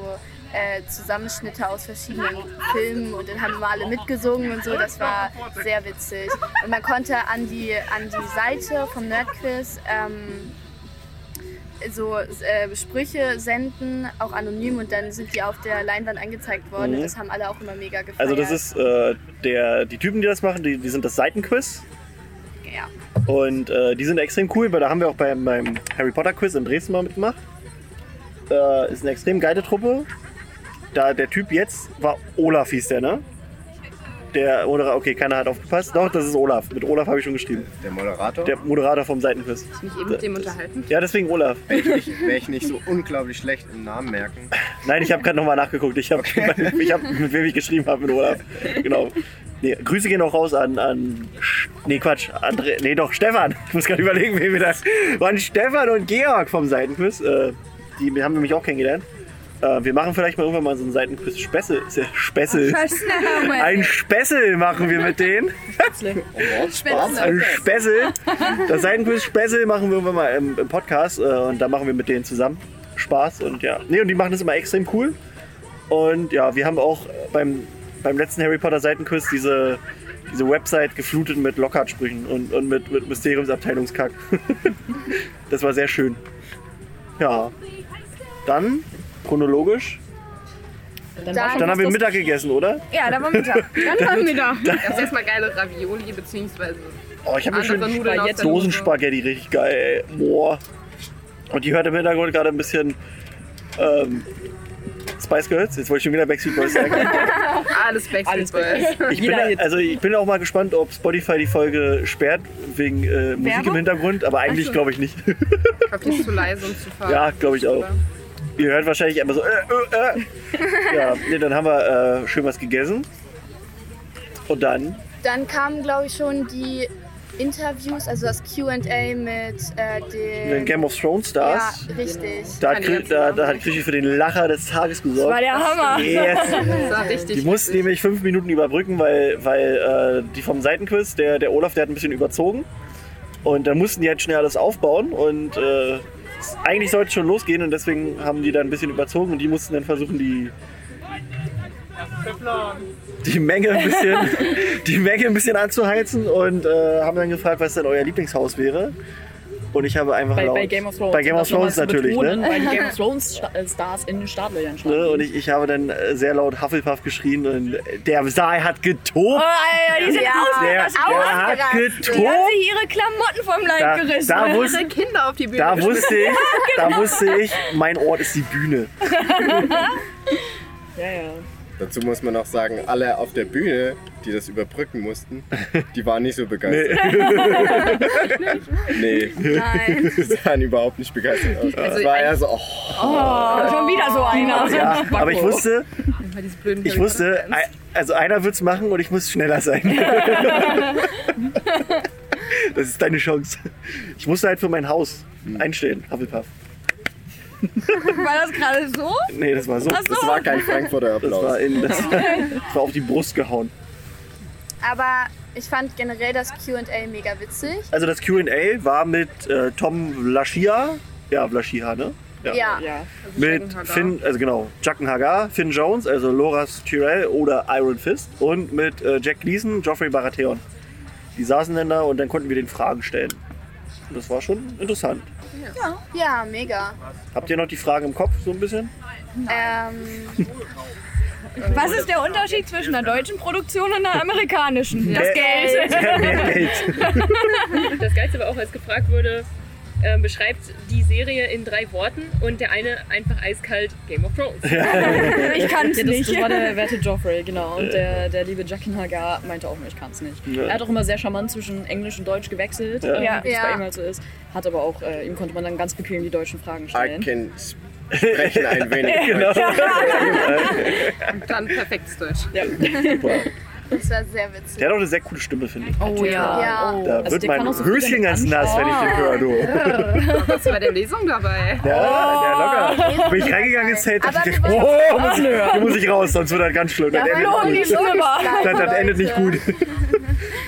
äh, Zusammenschnitte aus verschiedenen Filmen und dann haben immer alle mitgesungen und so. Das war sehr witzig. Und man konnte an die, an die Seite vom Nerdquiz ähm, so äh, Sprüche senden, auch anonym und dann sind die auf der Leinwand angezeigt worden. Mhm. Und das haben alle auch immer mega gefeiert. Also das ist äh, der, die Typen, die das machen, die, die sind das Seitenquiz. ja. Und äh, die sind extrem cool, weil da haben wir auch beim, beim Harry Potter Quiz in Dresden mal mitgemacht. Äh, ist eine extrem geile Truppe. Da der Typ jetzt war Olaf hieß der, ne? Der, oder okay, keiner hat aufgepasst. Doch, das ist Olaf. Mit Olaf habe ich schon geschrieben. Der Moderator? Der Moderator vom Seitenquiz. mich eben mit dem unterhalten. Ja, deswegen Olaf. Wäre ich, wär ich nicht so unglaublich schlecht im Namen merken. Nein, ich habe gerade nochmal nachgeguckt. Ich habe, ich hab, mit wem ich geschrieben habe, mit Olaf. Genau. Nee, Grüße gehen auch raus an, an nee Quatsch, André, nee doch Stefan. Ich muss gerade überlegen, wen wir da waren. Stefan und Georg vom Seitenquiz. Äh, die haben wir mich auch kennengelernt. Äh, wir machen vielleicht mal irgendwann mal so einen Seitenquiz Spessel. Ist ja Spessel. Ein Spessel machen wir mit denen. Ein Spessel. Das Seitenquiz Spessel machen wir irgendwann mal im, im Podcast äh, und da machen wir mit denen zusammen Spaß und ja. Nee, und die machen das immer extrem cool. Und ja, wir haben auch beim, beim letzten Harry Potter Seitenquiz diese, diese Website geflutet mit Lockhart-Sprüchen und, und mit, mit Mysteriumsabteilungskack. das war sehr schön. Ja. Dann, chronologisch, Dann, dann haben wir Mittag gegessen, oder? Ja, da war Mittag. Dann war Mittag. Erst erstmal geile Ravioli beziehungsweise Oh, ich habe der Dose. Dosenspaghetti richtig geil, ey. Boah. Und die hört im Hintergrund gerade ein bisschen ähm, Spice Girls. Jetzt wollte ich schon wieder Backstreet Boys sagen. Alles Backstreet Alles Boys. Ich bin, also ich bin auch mal gespannt, ob Spotify die Folge sperrt wegen äh, Musik im? Hintergrund, aber eigentlich glaube ich nicht. Ich glaube, die ist zu leise und zu ver... ja, glaube ich auch. oder? Ihr hört wahrscheinlich immer so. Äh, äh, äh. Ja, nee, dann haben wir äh, schön was gegessen. Und dann dann kamen, glaube ich, schon die Interviews, also das QA mit äh, den den. Game of Thrones ja, Stars. richtig. Da hat, Kri- da, da hat Krischi für den Lacher des Tages gesorgt. War der Hammer. Yes. Das war richtig. Die mussten nämlich fünf Minuten überbrücken, weil, weil äh, die vom Seitenquiz, der, der Olaf, der hat ein bisschen überzogen. Und dann mussten die halt schnell alles aufbauen und äh, eigentlich sollte es schon losgehen und deswegen haben die dann ein bisschen überzogen und die mussten dann versuchen, die, die Menge ein bisschen, die Menge ein bisschen anzuheizen und äh, haben dann gefragt, was denn euer Lieblingshaus wäre. Und ich habe einfach Bei, laut, bei Game of Thrones. Bei Game of Thrones natürlich, betonen, ne? Weil die Game of Thrones äh, Stars in den Startlöchern standen. Ne? Und ich, ich habe dann äh, sehr laut Hufflepuff geschrien und der Saal hat getobt. Oh, Alter, die sind Ja. aus. Der, der hat Die ausgerastet. haben getobt. sich ihre Klamotten vom Leib Da, gerissen. da, wusste, Ihre Kinder auf die Bühne da wusste ich, da wusste ich, mein Ort ist die Bühne. Ja, ja. Dazu muss man noch sagen, alle auf der Bühne, die das überbrücken mussten, die waren nicht so begeistert. Nee, Nein. die sahen überhaupt nicht begeistert aus. Also es war eher so, oh, Oh, schon wieder so einer. Ja, aber ich wusste, ich wusste, also einer wird's machen und ich muss schneller sein. Das ist deine Chance. Ich musste halt für mein Haus einstehen, Hufflepuff. War das gerade so? Nee, das war so. So. das war kein Frankfurter Das war, Applaus. in, das, das war auf die Brust gehauen. Aber ich fand generell das QA mega witzig. Also das Q&A war mit äh, Tom Vlaschia. Ja, Vlaschia, ne? Ja. Ja. Mit Jacken Hagar. Finn, also genau, Jacken Hagar, Finn Jones, also Loras Tyrell oder Iron Fist und mit äh, Jack Gleason, Geoffrey Baratheon. Die saßen dann da und dann konnten wir den Fragen stellen. Und das war schon interessant. Ja, mega. Habt ihr noch die Fragen im Kopf so ein bisschen? Ähm, Was ist der Unterschied zwischen einer deutschen Produktion und einer amerikanischen? Das Geld. Das Geilste war auch, als gefragt wurde, ähm, beschreibt die Serie in drei Worten und der eine einfach eiskalt Game of Thrones. Ich kann es Ja, nicht. das war der werte Joffrey, genau. Und der, der liebe Jackin Hagar meinte auch, ich kann es nicht. Ja. Er hat auch immer sehr charmant zwischen Englisch und Deutsch gewechselt, Ja. äh, Ja. wie es Ja. bei ihm halt so ist. Hat aber auch, äh, ihm konnte man dann ganz bequem die deutschen Fragen I stellen. can sprechen ein wenig. Genau. Und dann perfektes Deutsch. Ja. Super. Das war sehr witzig. Der hat auch eine sehr coole Stimme, finde ich. Oh ja. Ja. Oh. Da Also wird der mein so Höschen ganz nass, wenn ich den höre, du. Was bei der Lesung dabei? Ja, ja, locker. Bin ich reingegangen ins Zelt, dachte ich, oh, muss, hier muss ich raus, sonst wird das ganz schlimm. Das endet nicht gut. Das, das endet nicht gut.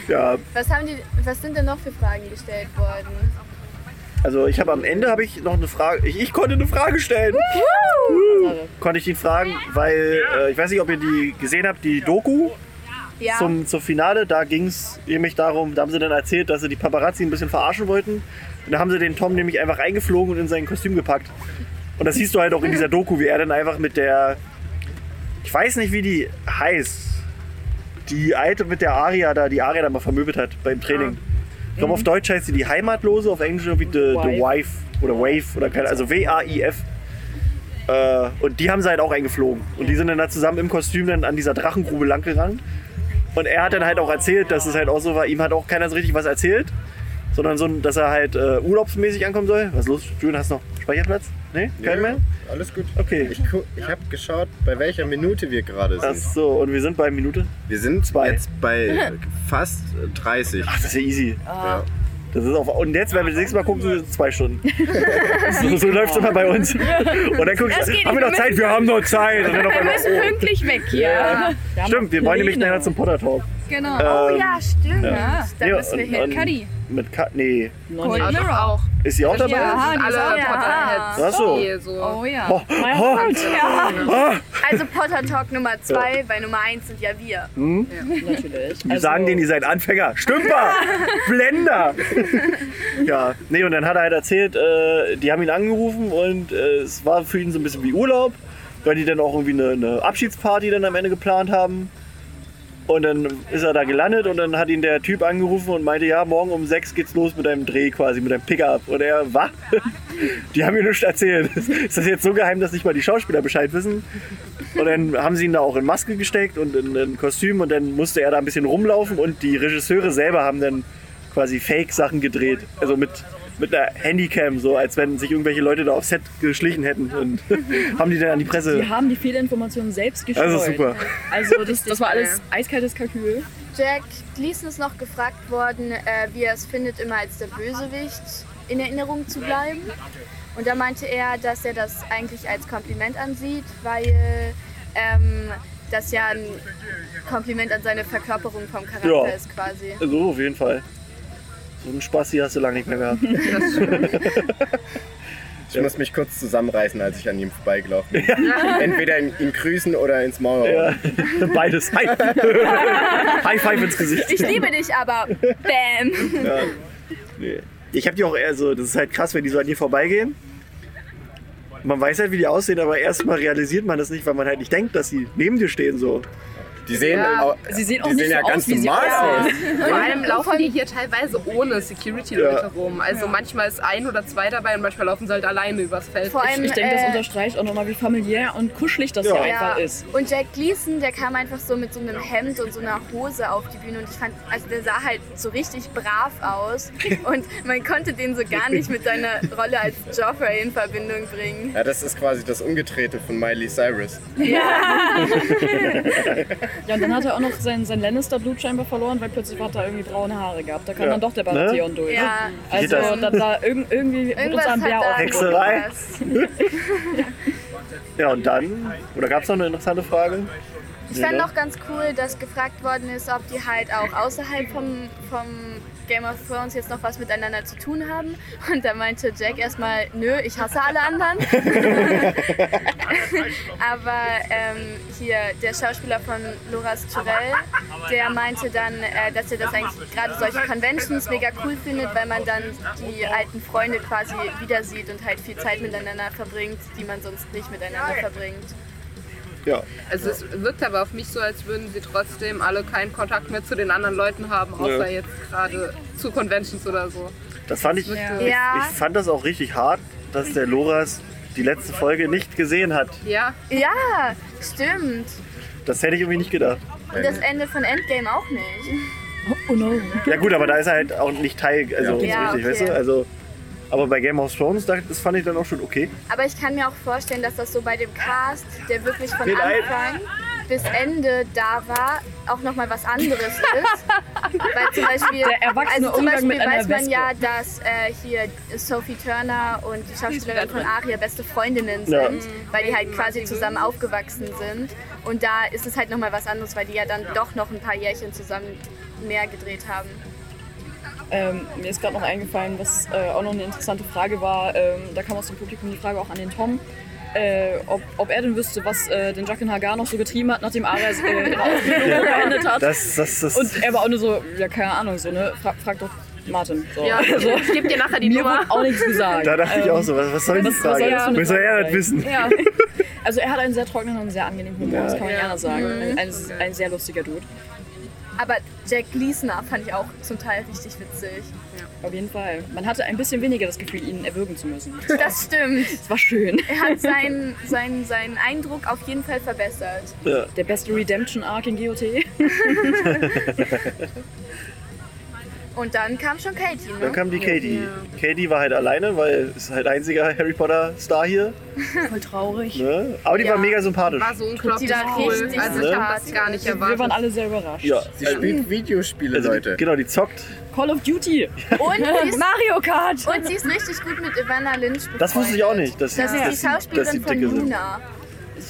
Ja, Was, haben die, was sind denn noch für Fragen gestellt worden? also ich habe am Ende habe ich noch eine Frage. Ich, ich konnte eine Frage stellen. Konnte ich ihn fragen, weil äh, ich weiß nicht, ob ihr die gesehen habt, die Doku Ja. zum, zum Finale. Da ging es nämlich darum, da haben sie dann erzählt, dass sie die Paparazzi ein bisschen verarschen wollten. Und da haben sie den Tom nämlich einfach eingeflogen und in sein Kostüm gepackt. Und das siehst du halt auch in dieser Doku, wie er dann einfach mit der, ich weiß nicht, wie die heißt, die alte mit der Aria da, die Aria da mal vermöbelt hat beim Training. Ich glaube, auf Deutsch heißt sie die Heimatlose, auf Englisch irgendwie the, the Wife oder Wave oder keine, also W-A-I-F. Äh, und die haben sie halt auch eingeflogen. Und die sind dann da zusammen im Kostüm dann an dieser Drachengrube lang gerannt. Und er hat dann halt auch erzählt, dass es halt auch so war, ihm hat auch keiner so richtig was erzählt, sondern so, dass er halt äh, urlaubsmäßig ankommen soll. Was ist los? Julian, hast du noch Speicherplatz? Nee? Kein mehr? Alles gut. Okay. Ich, ich habe geschaut, bei welcher Minute wir gerade Ach sind. so, und wir sind bei Minute. Wir sind Zwei. jetzt bei fast 30. Ach, das ist ja easy. Ja. Das ist auf, und jetzt, wenn wir das nächste Mal gucken, sind es zwei Stunden. so so läuft es immer bei uns. Und dann du, geht haben wir noch Zeit? Wir haben noch Zeit. Wir müssen oh. pünktlich weg hier. Ja. Stimmt, wir wollen nämlich nachher zum Potter Talk. Genau. Oh Ähm, ja, stimmt. ja. Da Ja, müssen wir und- hin. Cuddy. Mit Ka nee. Cold Also auch. Ist sie auch dabei? Ja, die Alle auch ja. Potterheads. Ach so. Oh ja. Oh, oh, Also Potter Talk Nummer 2, weil Nummer 1 sind ja wir. Natürlich. Wir sagen denen, ihr seid Anfänger. Stümper! Blender! ja, nee, und dann hat er halt erzählt, äh, die haben ihn angerufen und äh, es war für ihn so ein bisschen wie Urlaub, weil die dann auch irgendwie eine, eine Abschiedsparty dann am Ende geplant haben. Und dann ist er da gelandet und dann hat ihn der Typ angerufen und meinte, ja, morgen um sechs geht's los mit einem Dreh quasi, mit einem Pickup. Und er, was? Die haben mir nichts erzählt. Ist das jetzt so geheim, dass nicht mal die Schauspieler Bescheid wissen? Und dann haben sie ihn da auch in Maske gesteckt und in ein Kostüm und dann musste er da ein bisschen rumlaufen und die Regisseure selber haben dann quasi Fake-Sachen gedreht. Also mit, mit einer Handycam, so als wenn sich irgendwelche Leute da aufs Set geschlichen hätten und haben die dann an die Presse. Die haben die Fehlinformationen selbst gestreut. Also super. Also das, das war alles eiskaltes Kalkül. Jack Gleason ist noch gefragt worden, äh, wie er es findet, immer als der Bösewicht in Erinnerung zu bleiben. Und da meinte er, dass er das eigentlich als Kompliment ansieht, weil ähm, das ja ein Kompliment an seine Verkörperung vom Charakter Ja. ist quasi. So, auf jeden Fall. So einen Spaß hier hast du lange nicht mehr gehabt. Ich muss mich kurz zusammenreißen, als ich an ihm vorbeigelaufen bin. Entweder ihn, ihn grüßen oder ins Maul. Ja, beides. High, High Five ins Gesicht. Ich liebe dich aber. Bam. Nee. Ich habe die auch eher so, das ist halt krass, wenn die so an dir vorbeigehen. Man weiß halt, wie die aussehen, aber erstmal realisiert man das nicht, weil man halt nicht denkt, dass sie neben dir stehen so. Die sehen, au- Sie sehen auch die sehen so ja aus, ganz normal aus. Vor allem laufen die hier teilweise ohne Security-Leute rum. Also manchmal ist ein oder zwei dabei und manchmal laufen sie halt alleine übers Feld. Vor allem, Ich denke, das äh, unterstreicht auch nochmal, wie familiär und kuschelig das Ja. hier Ja. einfach ist. Und Jack Gleason, der kam einfach so mit so einem Hemd und so einer Hose auf die Bühne und ich fand, also der sah halt so richtig brav aus und man konnte den so gar nicht mit seiner Rolle als Joffrey in Verbindung bringen. Ja, das ist quasi das Umgedrehte von Miley Cyrus. Ja, und dann hat er auch noch sein, sein Lannister-Blut scheinbar verloren, weil plötzlich hat er irgendwie braune Haare gehabt. Da kam Ja. dann doch der Ne? Baratheon durch. Ja, Also das? da, da irg irgendwie uns irgendwas ein hat Bär da auch Hexerei. irgendwas. Ja, und dann, oder gab es noch eine interessante Frage? Ich fand ne? noch ganz cool, dass gefragt worden ist, ob die halt auch außerhalb vom, vom Game of Thrones jetzt noch was miteinander zu tun haben. Und da meinte Jack erstmal, nö, ich hasse alle anderen. Aber ähm, hier der Schauspieler von Loras Tyrell, der meinte dann, äh, dass er das eigentlich gerade solche Conventions mega cool findet, weil man dann die alten Freunde quasi wieder sieht und halt viel Zeit miteinander verbringt, die man sonst nicht miteinander verbringt. Ja. Also es wirkt aber auf mich so, als würden sie trotzdem alle keinen Kontakt mehr zu den anderen Leuten haben, außer Ja. jetzt gerade zu Conventions oder so. Das fand ich, Ja. ich, Ja. ich fand das auch richtig hart, dass der Loras die letzte Folge nicht gesehen hat. Ja, Ja, stimmt. Das hätte ich irgendwie nicht gedacht. Und das Ende von Endgame auch nicht. Oh no. Ja gut, aber da ist er halt auch nicht Teil, also so Ja, richtig, okay. weißt du? Also, aber bei Game of Thrones, da- das fand ich dann auch schon okay. Aber ich kann mir auch vorstellen, dass das so bei dem Cast, der wirklich von ein. Anfang bis Ende da war, auch nochmal was anderes ist. Weil zum Beispiel, also zum Beispiel mit weiß man Wespe. ja, dass äh, hier Sophie Turner und die Schauspielerin von Aria beste Freundinnen sind, Ja. weil die halt quasi zusammen aufgewachsen sind. Und da ist es halt nochmal was anderes, weil die ja dann doch noch ein paar Jährchen zusammen mehr gedreht haben. Ähm, mir ist gerade noch eingefallen, was äh, auch noch eine interessante Frage war. Ähm, da kam aus dem Publikum die Frage auch an den Tom. Äh, ob, ob er denn wüsste, was äh, den Jacques Hagar noch so getrieben hat, nachdem Ares äh, ihre Ausbildung beendet hat. Das, das, das, Und er war auch nur so, ja, keine Ahnung, so, ne? Frag, frag doch Martin. So. Ja, Also, ich gebe dir nachher die mir Nummer. wurde auch nichts gesagt. da dachte ich Ähm, auch so, was, was soll die was- was Frage? soll das Wie soll er das wissen? Ja. Also er hat einen sehr trockenen und sehr angenehmen Humor, das kann man Ja. gerne sagen. Mhm. Ein, ein, ein sehr lustiger Dude. Aber Jack Gleasoner fand ich auch zum Teil richtig witzig. Auf jeden Fall. Man hatte ein bisschen weniger das Gefühl, ihn erwürgen zu müssen. Das stimmt. Das war schön. Er hat seinen, seinen, seinen Eindruck auf jeden Fall verbessert. Ja. Der beste Redemption-Arc in GOT. Und dann kam schon Katie, Dann ne? kam die Katie. Katie war halt alleine, weil ist halt einziger Harry Potter Star hier. Voll traurig. Ne? Aber die Ja. war mega sympathisch. War so unglaublich Die war cool. richtig Also ich habe das gar nicht Wir waren erwartet. alle sehr überrascht. Ja, Sie spielt Videospiele, also, die- Leute. genau, die zockt. Call of Duty. Und sie, ist, Mario Kart! und sie ist richtig gut mit Ivana Lynch befreundet. Das wusste ich auch nicht, dass sie, Das ist die Schauspielerin von. Luna.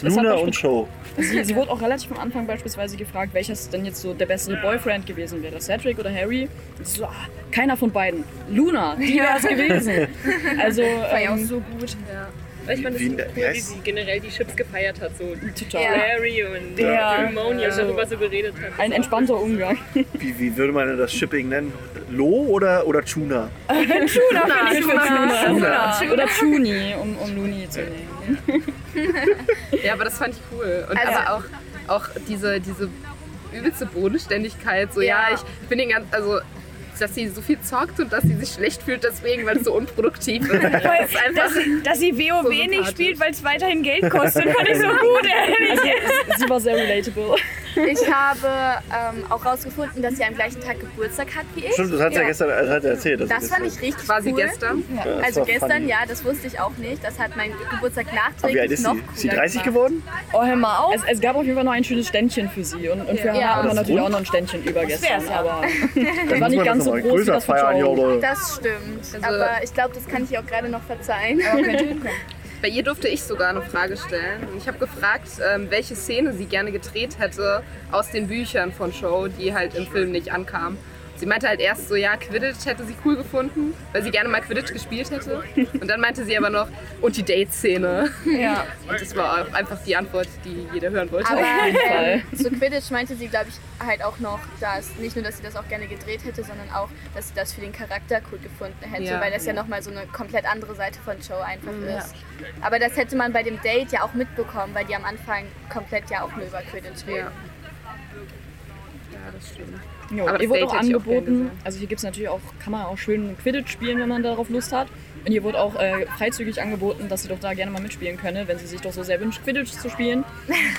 Luna und Show. Sie, sie wurde auch relativ am Anfang beispielsweise gefragt, welches denn jetzt so der bessere Boyfriend gewesen wäre, Cedric oder Harry. Und sie so, ah, keiner von beiden. Luna, die wäre es gewesen. Also, War ja auch ähm, so gut. Weil ich fand es Wie- so wie cool, wie sie generell die Chips gefeiert hat. So total. Ja. Harry und Ja. Hermione Also- darüber so geredet hat. Ein entspannter Umgang. Wie, wie würde man das Shipping nennen? Lo oder, oder Tuna? Ich find's Luna. Oder Chuni, um, um Luni zu nehmen. Ja, aber das fand ich cool. Und Also- aber auch, auch diese, diese übelste Bodenständigkeit. So, ja, Ja. ich bin den ganzen, also dass sie so viel zockt und dass sie sich schlecht fühlt deswegen, weil es so unproduktiv ist. Das ist Dass, dass sie WoW So nicht spielt, weil es weiterhin Geld kostet, fand ich so gut, ehrlich. Sie war sehr relatable. Ich habe ähm, auch rausgefunden, dass sie am gleichen Tag Geburtstag hat wie ich. Stimmt, das hat sie ja Ja. gestern das hat sie erzählt. dass Das sie fand ich richtig quasi cool. gestern. Ja, das Also war gestern, funny. ja, das wusste ich auch nicht. Das hat mein Geburtstag Aber wie alt nachträglich ist noch sie? Ist sie cooler 30 gemacht. geworden? Oh, hör mal auf. Es, es gab auf jeden Fall noch ein schönes Ständchen für sie. Und, und für Ja. Hannah haben wir Das natürlich rund? auch noch ein Ständchen über gestern. ja. Aber das war nicht das ganz so groß wie größer feiern, Joe. Jolle. Das stimmt. Also- aber ich glaube, das kann ich ihr auch gerade noch verzeihen. Bei ihr durfte ich sogar eine Frage stellen. Ich habe gefragt, ähm, welche Szene sie gerne gedreht hätte aus den Büchern von Show, die halt im Film nicht ankam. Sie meinte halt erst so, ja, Quidditch hätte sie cool gefunden, weil sie gerne mal Quidditch gespielt hätte. Und dann meinte sie aber noch, und die Date-Szene. Ja. Und das war einfach die Antwort, die jeder hören wollte. Aber jeden Fall. ähm, zu Quidditch meinte sie, glaube ich, halt auch noch, dass nicht nur, dass sie das auch gerne gedreht hätte, sondern auch, dass sie das für den Charakter cool gefunden hätte, Ja. weil das ja nochmal so eine komplett andere Seite von Joe einfach ist. Aber das hätte man bei dem Date ja auch mitbekommen, weil die am Anfang komplett ja auch nur über Quidditch reden. Ja. Ja, das stimmt. Jo, Aber ihr wurde auch auch angeboten, gesehen. also hier gibt es natürlich auch, kann man auch schön Quidditch spielen, wenn man darauf Lust hat. Und hier wurde auch äh, freizügig angeboten, dass sie doch da gerne mal mitspielen könne, wenn sie sich doch so sehr wünscht, Quidditch zu spielen.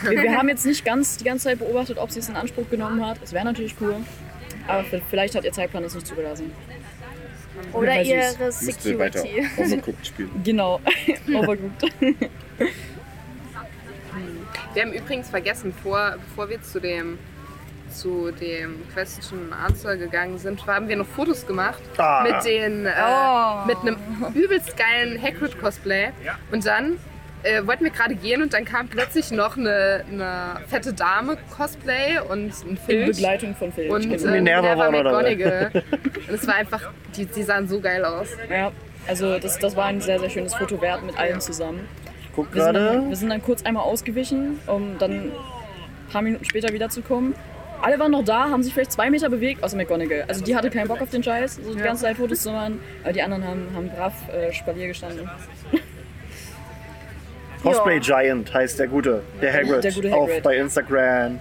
Wir, wir haben jetzt nicht ganz die ganze Zeit beobachtet, ob sie es in Anspruch genommen hat. Es wäre natürlich cool. Aber vielleicht hat ihr Zeitplan das nicht zugelassen. Oder ihre Müsste weiter Security. overcooked spielen. Genau, overgut. Wir haben übrigens vergessen, vor, bevor wir zu dem, zu dem Question Answer gegangen sind, haben wir noch Fotos gemacht Ah. mit den äh, Oh. mit einem übelst geilen Hagrid Cosplay und dann äh, wollten wir gerade gehen und dann kam plötzlich noch eine, eine fette Dame Cosplay und ein In Filch Begleitung von Filch. und genau. äh, Minerva Minerva war noch dabei. McGonagall. und es war einfach, die, die sahen so geil aus. Ja, also das, das war ein sehr, sehr schönes Foto wert mit allen zusammen. Guck Wir sind, gerade. dann, wir sind dann kurz einmal ausgewichen, um dann ein paar Minuten später wiederzukommen. Alle waren noch da, haben sich vielleicht zwei Meter bewegt, außer McGonagall. Also die hatte keinen Bock auf den Scheiß, so die ganze Zeit Fotos zu machen. Aber die anderen haben, haben brav äh, Spalier gestanden. Cosplay Giant heißt der Gute. Der Hagrid. Der gute Auf Hagrid. bei Instagram.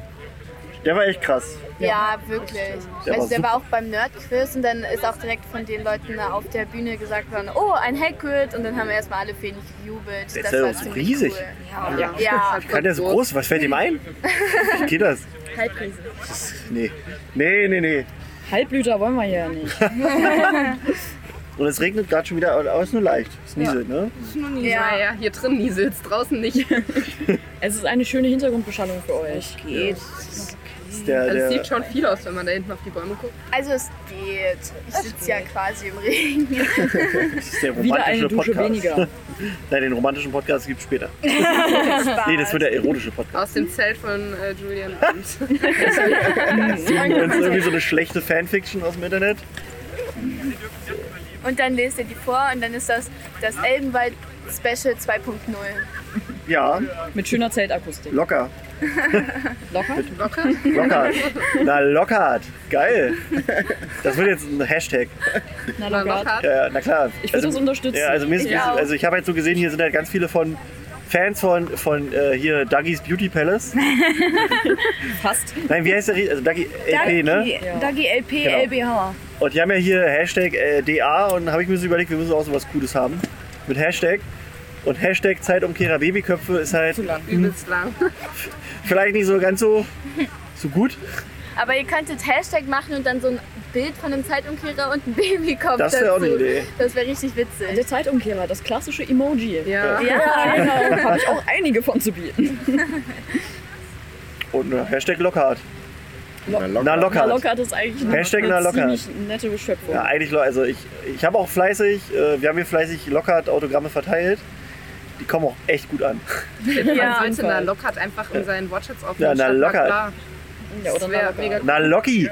Der war echt krass. Ja, wirklich. Der also war der war auch beim Nerd-Quiz und dann ist auch direkt von den Leuten da auf der Bühne gesagt worden, oh, ein Hagrid. Und dann haben wir erstmal alle ihn gejubelt. Der ist das ja war auch so riesig. Cool. Ja. Ja, Kann der so groß? Was fällt ihm ein? Wie geht das? Halbriese. das nee. Nee, nee, nee. Halbblüter wollen wir hier nicht. Und es regnet gerade schon wieder, aber es ist nur leicht. Es nieselt, ne? Ja, ja, hier drin nieselt's, draußen nicht. Es ist eine schöne Hintergrundbeschallung für euch. Geht. Ist der, Also es sieht schon viel aus, wenn man da hinten auf die Bäume guckt. also es geht. Ich sitze ja quasi im Regen. das ist der Wieder eine romantische Dusche Podcast. weniger. Nein, den romantischen Podcast gibt es später. nee, das wird der erotische Podcast. Aus dem Zelt von äh, Julian und Und irgendwie so eine schlechte Fanfiction aus dem Internet. und dann lest ihr die vor und dann ist das das Elbenwald Special 2.0. Ja, Mit schöner Zeltakustik. locker. Locker? Lockert. Na, lockert. Geil. Das wird jetzt ein Hashtag. Na, Na, locker. locker. Ja, na klar. Ich würde das unterstützen. Ja, also, mir ist, Ich auch. also ich habe jetzt so gesehen, hier sind halt ganz viele von Fans von, von äh, hier Dougie's Beauty Palace. Fast. Nein, wie heißt der? Also Dougie LP, ne? Dagi, Dagi LP, Genau. LBH. Und die haben ja hier Hashtag äh, DA und habe ich mir so überlegt, wir müssen auch so was Cooles haben. Mit Hashtag. Und Hashtag Zeitumkehrer Babyköpfe ist halt Übelst lang. vielleicht nicht so ganz so, so gut. Aber ihr könntet Hashtag machen und dann so ein Bild von einem Zeitumkehrer und ein Babykopf Das wäre auch eine. Idee. Das wäre richtig witzig. Der Zeitumkehrer, das klassische Emoji. Ja. Ja, genau. Habe ich auch einige von zu bieten. Und Hashtag Lockhart. Na, Na, locker. Na, Lockhart. ist eigentlich eine, Hashtag na, eine lockert. ziemlich nette Beschöpfung. Ja, eigentlich, lo- also ich, ich habe auch fleißig, äh, wir haben hier fleißig Lockhart Autogramme verteilt. Die kommen auch echt gut an. Man sollte Fall. Na Lockhart einfach in seinen Wortschatz aufnehmen. Ja, Na Lockhart. klar. Ja, oder Das wäre na, mega locker. Na, Locky!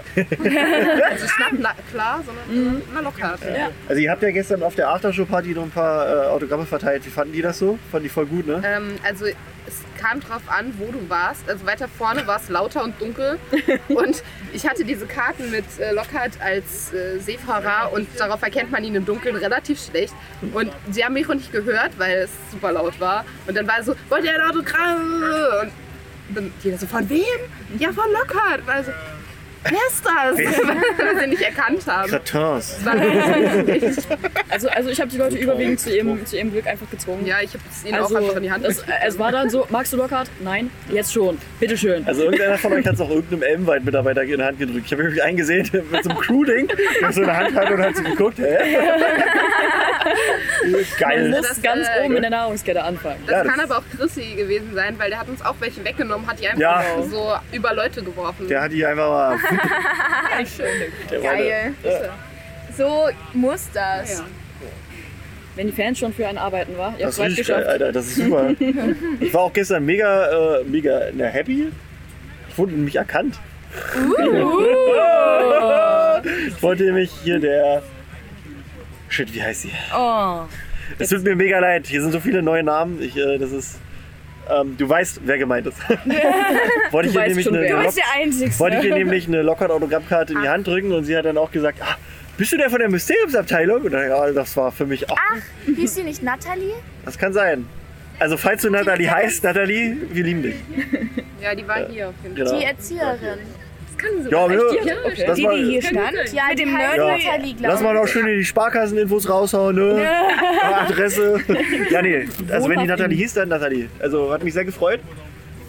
Also schnapp na, klar, sondern na Lockhart. Ja. Also ihr habt ja gestern auf der Aftershow-Party noch ein paar äh, Autogramme verteilt. Wie fanden die das so? Fanden die voll gut, ne? Ähm, also es kam drauf an, wo du warst. Also weiter vorne war es lauter und dunkel. und ich hatte diese Karten mit äh, Lockhart als äh, Seefahrer und darauf erkennt man ihn im Dunkeln relativ schlecht. Und sie haben mich auch nicht gehört, weil es super laut war. Und dann war es so, wollt ihr ein Autogramm? Und dann jeder so, von wem? Ja, von Lockhart. Also, wer ist das? weil sie nicht erkannt haben. Kratins. Also, also ich habe die Leute überwiegend zu ihrem, zu ihrem Glück einfach gezwungen. ja, ich habe es ihnen also, auch einfach in die Hand es, es war dann so, magst du Lockhart? Nein, jetzt schon. Bitteschön. Also irgendeiner von euch hat es auch irgendeinem Elbenwald-Mitarbeiter in die Hand gedrückt. Ich habe nämlich einen gesehen mit so einem Crew-Ding, der so eine Hand hat und hat so geguckt, hä? Man Geil. muss Das, ganz äh, oben in der Nahrungskette anfangen. Das Ja, das- kann aber auch Chrissy gewesen sein, weil der hat uns auch welche weggenommen, hat die einfach Ja. so über Leute geworfen. Der hat die einfach mal. War Geil. So muss das. Ja. Wenn die Fans schon für einen arbeiten, war. Das ist es richtig geil, geschafft. Alter. Das ist super. Ich war auch gestern mega, äh, mega na, happy. Ich wurde nämlich erkannt. ich wollte nämlich hier der. Shit, wie heißt sie? Oh. Es tut mir mega leid. Hier sind so viele neue Namen. Ich, äh, das ist. Ähm, du weißt, wer gemeint ist. wollte ich ihr weißt nämlich schon, eine. Du bist der Einzige. wollte ich ihr nämlich eine Lockout-Autogrammkarte in die Hand drücken und sie hat dann auch gesagt, ah, bist du der von der Mysteriumsabteilung? Und dann, ja, das war für mich auch. Hieß sie nicht Natalie? Das kann sein. Also falls du Nathalie heißt, Nathalie, wir lieben dich. Ja, die war hier auf jeden Fall. Genau. Die Erzieherin. Ja, wir, Okay. das Die, war, die hier stand. Ja, Mit dem heißt Nerd. Natalie, glaube Lass mal noch schön in die Sparkasseninfos raushauen, ne? Adresse. ja, nee. Also wenn die Nathalie hieß, dann Nathalie. Also hat mich sehr gefreut.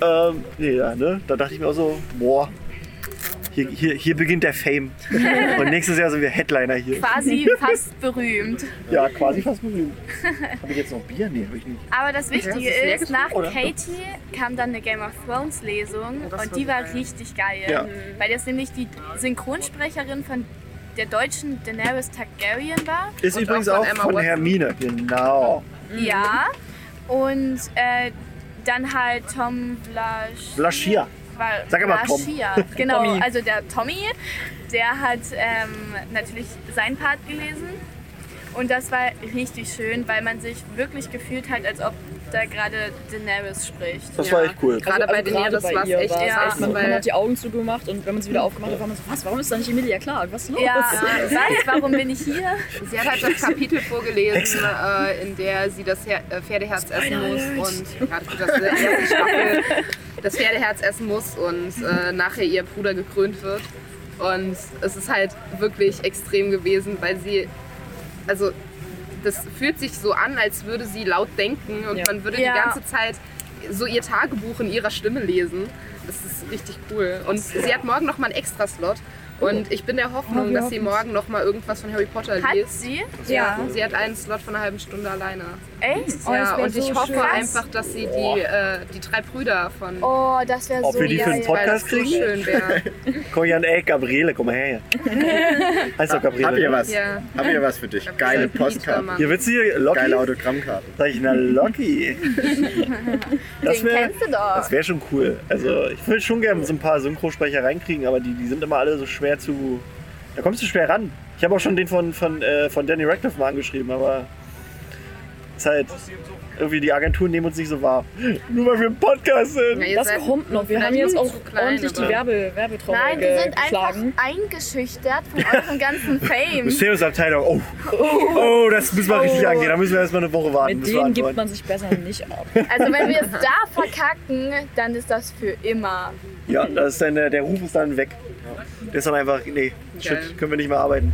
Ähm, nee, ja, ne? Da dachte ich mir auch so, boah, hier, hier, hier beginnt der Fame. Und nächstes Jahr sind wir Headliner hier. Quasi fast berühmt. Ja, quasi fast berühmt. Habe ich jetzt noch Bier? Nee, habe ich nicht. Aber das Wichtige Ja, das ist ist, nach oder? Katie kam dann eine Game of Thrones Lesung das und war die war geil. richtig geil. Ja. Weil das nämlich die Synchronsprecherin von der deutschen Daenerys Targaryen war. Ist Und übrigens auch auch von von, Emma Watson. Hermine. Genau. Ja. Und äh, dann halt Tom Vlasch. Vlaschia. War Sag aber Tom. Vlaschia. Genau, Tommy. also der Tommy, der hat ähm, natürlich seinen Part gelesen. Und das war richtig schön, weil man sich wirklich gefühlt hat, als ob da gerade Daenerys spricht. Das war echt cool. Gerade bei Also Daenerys bei war es ihr echt ja, echt, man, man hat die Augen zugemacht und wenn man sie wieder aufgemacht hat, war man so, was, warum ist da nicht Emilia Clark? Was ist los? Ja, was? Warum bin ich hier? sie hat halt das Kapitel vorgelesen, äh, in der sie das Her äh, Pferdeherz essen muss und ja, die erste Staffel, das Pferdeherz essen muss und äh, nachher ihr Bruder gekrönt wird. Und es ist halt wirklich extrem gewesen, weil sie, also das fühlt sich so an, als würde sie laut denken und Ja. man würde Ja. die ganze Zeit so ihr Tagebuch in ihrer Stimme lesen. Das ist richtig cool. Und sie hat morgen noch mal einen Extra-Slot. Und ich bin der Hoffnung, dass sie morgen noch mal irgendwas von Harry Potter Hat liest. sie? Ja. Sie hat einen Slot von einer halben Stunde alleine. Echt? Oh, ja, und ich so hoffe schön. einfach, dass sie die, äh, die drei Brüder von Oh, das wäre Ob so wir die für den Podcast so kriegen? schön wäre. Komm Jan, ey, Gabriele, komm mal her. Heißt doch Gabriele. Hab ihr was? Ja. Hab ihr was für dich? Geile Postkarten. Hier willst du hier Locky? Geile Autogrammkarten. Sag ich, na Locky. Das Den wäre kennst du doch. das wär schon cool. Also ich würde schon gerne so ein paar Synchrosprecher reinkriegen, aber die, die sind immer alle so schwer zu... Da kommst du schwer ran. Ich habe auch schon den von, von, äh, von Danny Radcliffe mal angeschrieben, aber halt irgendwie die Agenturen nehmen uns nicht so wahr. Nur weil wir im Podcast sind. Ja, Das kommt noch. Wir haben jetzt auch klein, ordentlich die Werbe, Werbetrommel Nein, wir sind geschlagen. einfach eingeschüchtert von eurem ganzen Fame. Mysteriumsabteilung. Oh. oh, das müssen wir richtig angehen. Da müssen wir erstmal eine Woche warten. Mit denen gibt man sich besser nicht ab. Also wenn wir es da verkacken, dann ist das für immer. Ja, das ist dann, der, der Ruf ist dann weg. Der ist dann einfach, nee, shit, können wir nicht mehr arbeiten.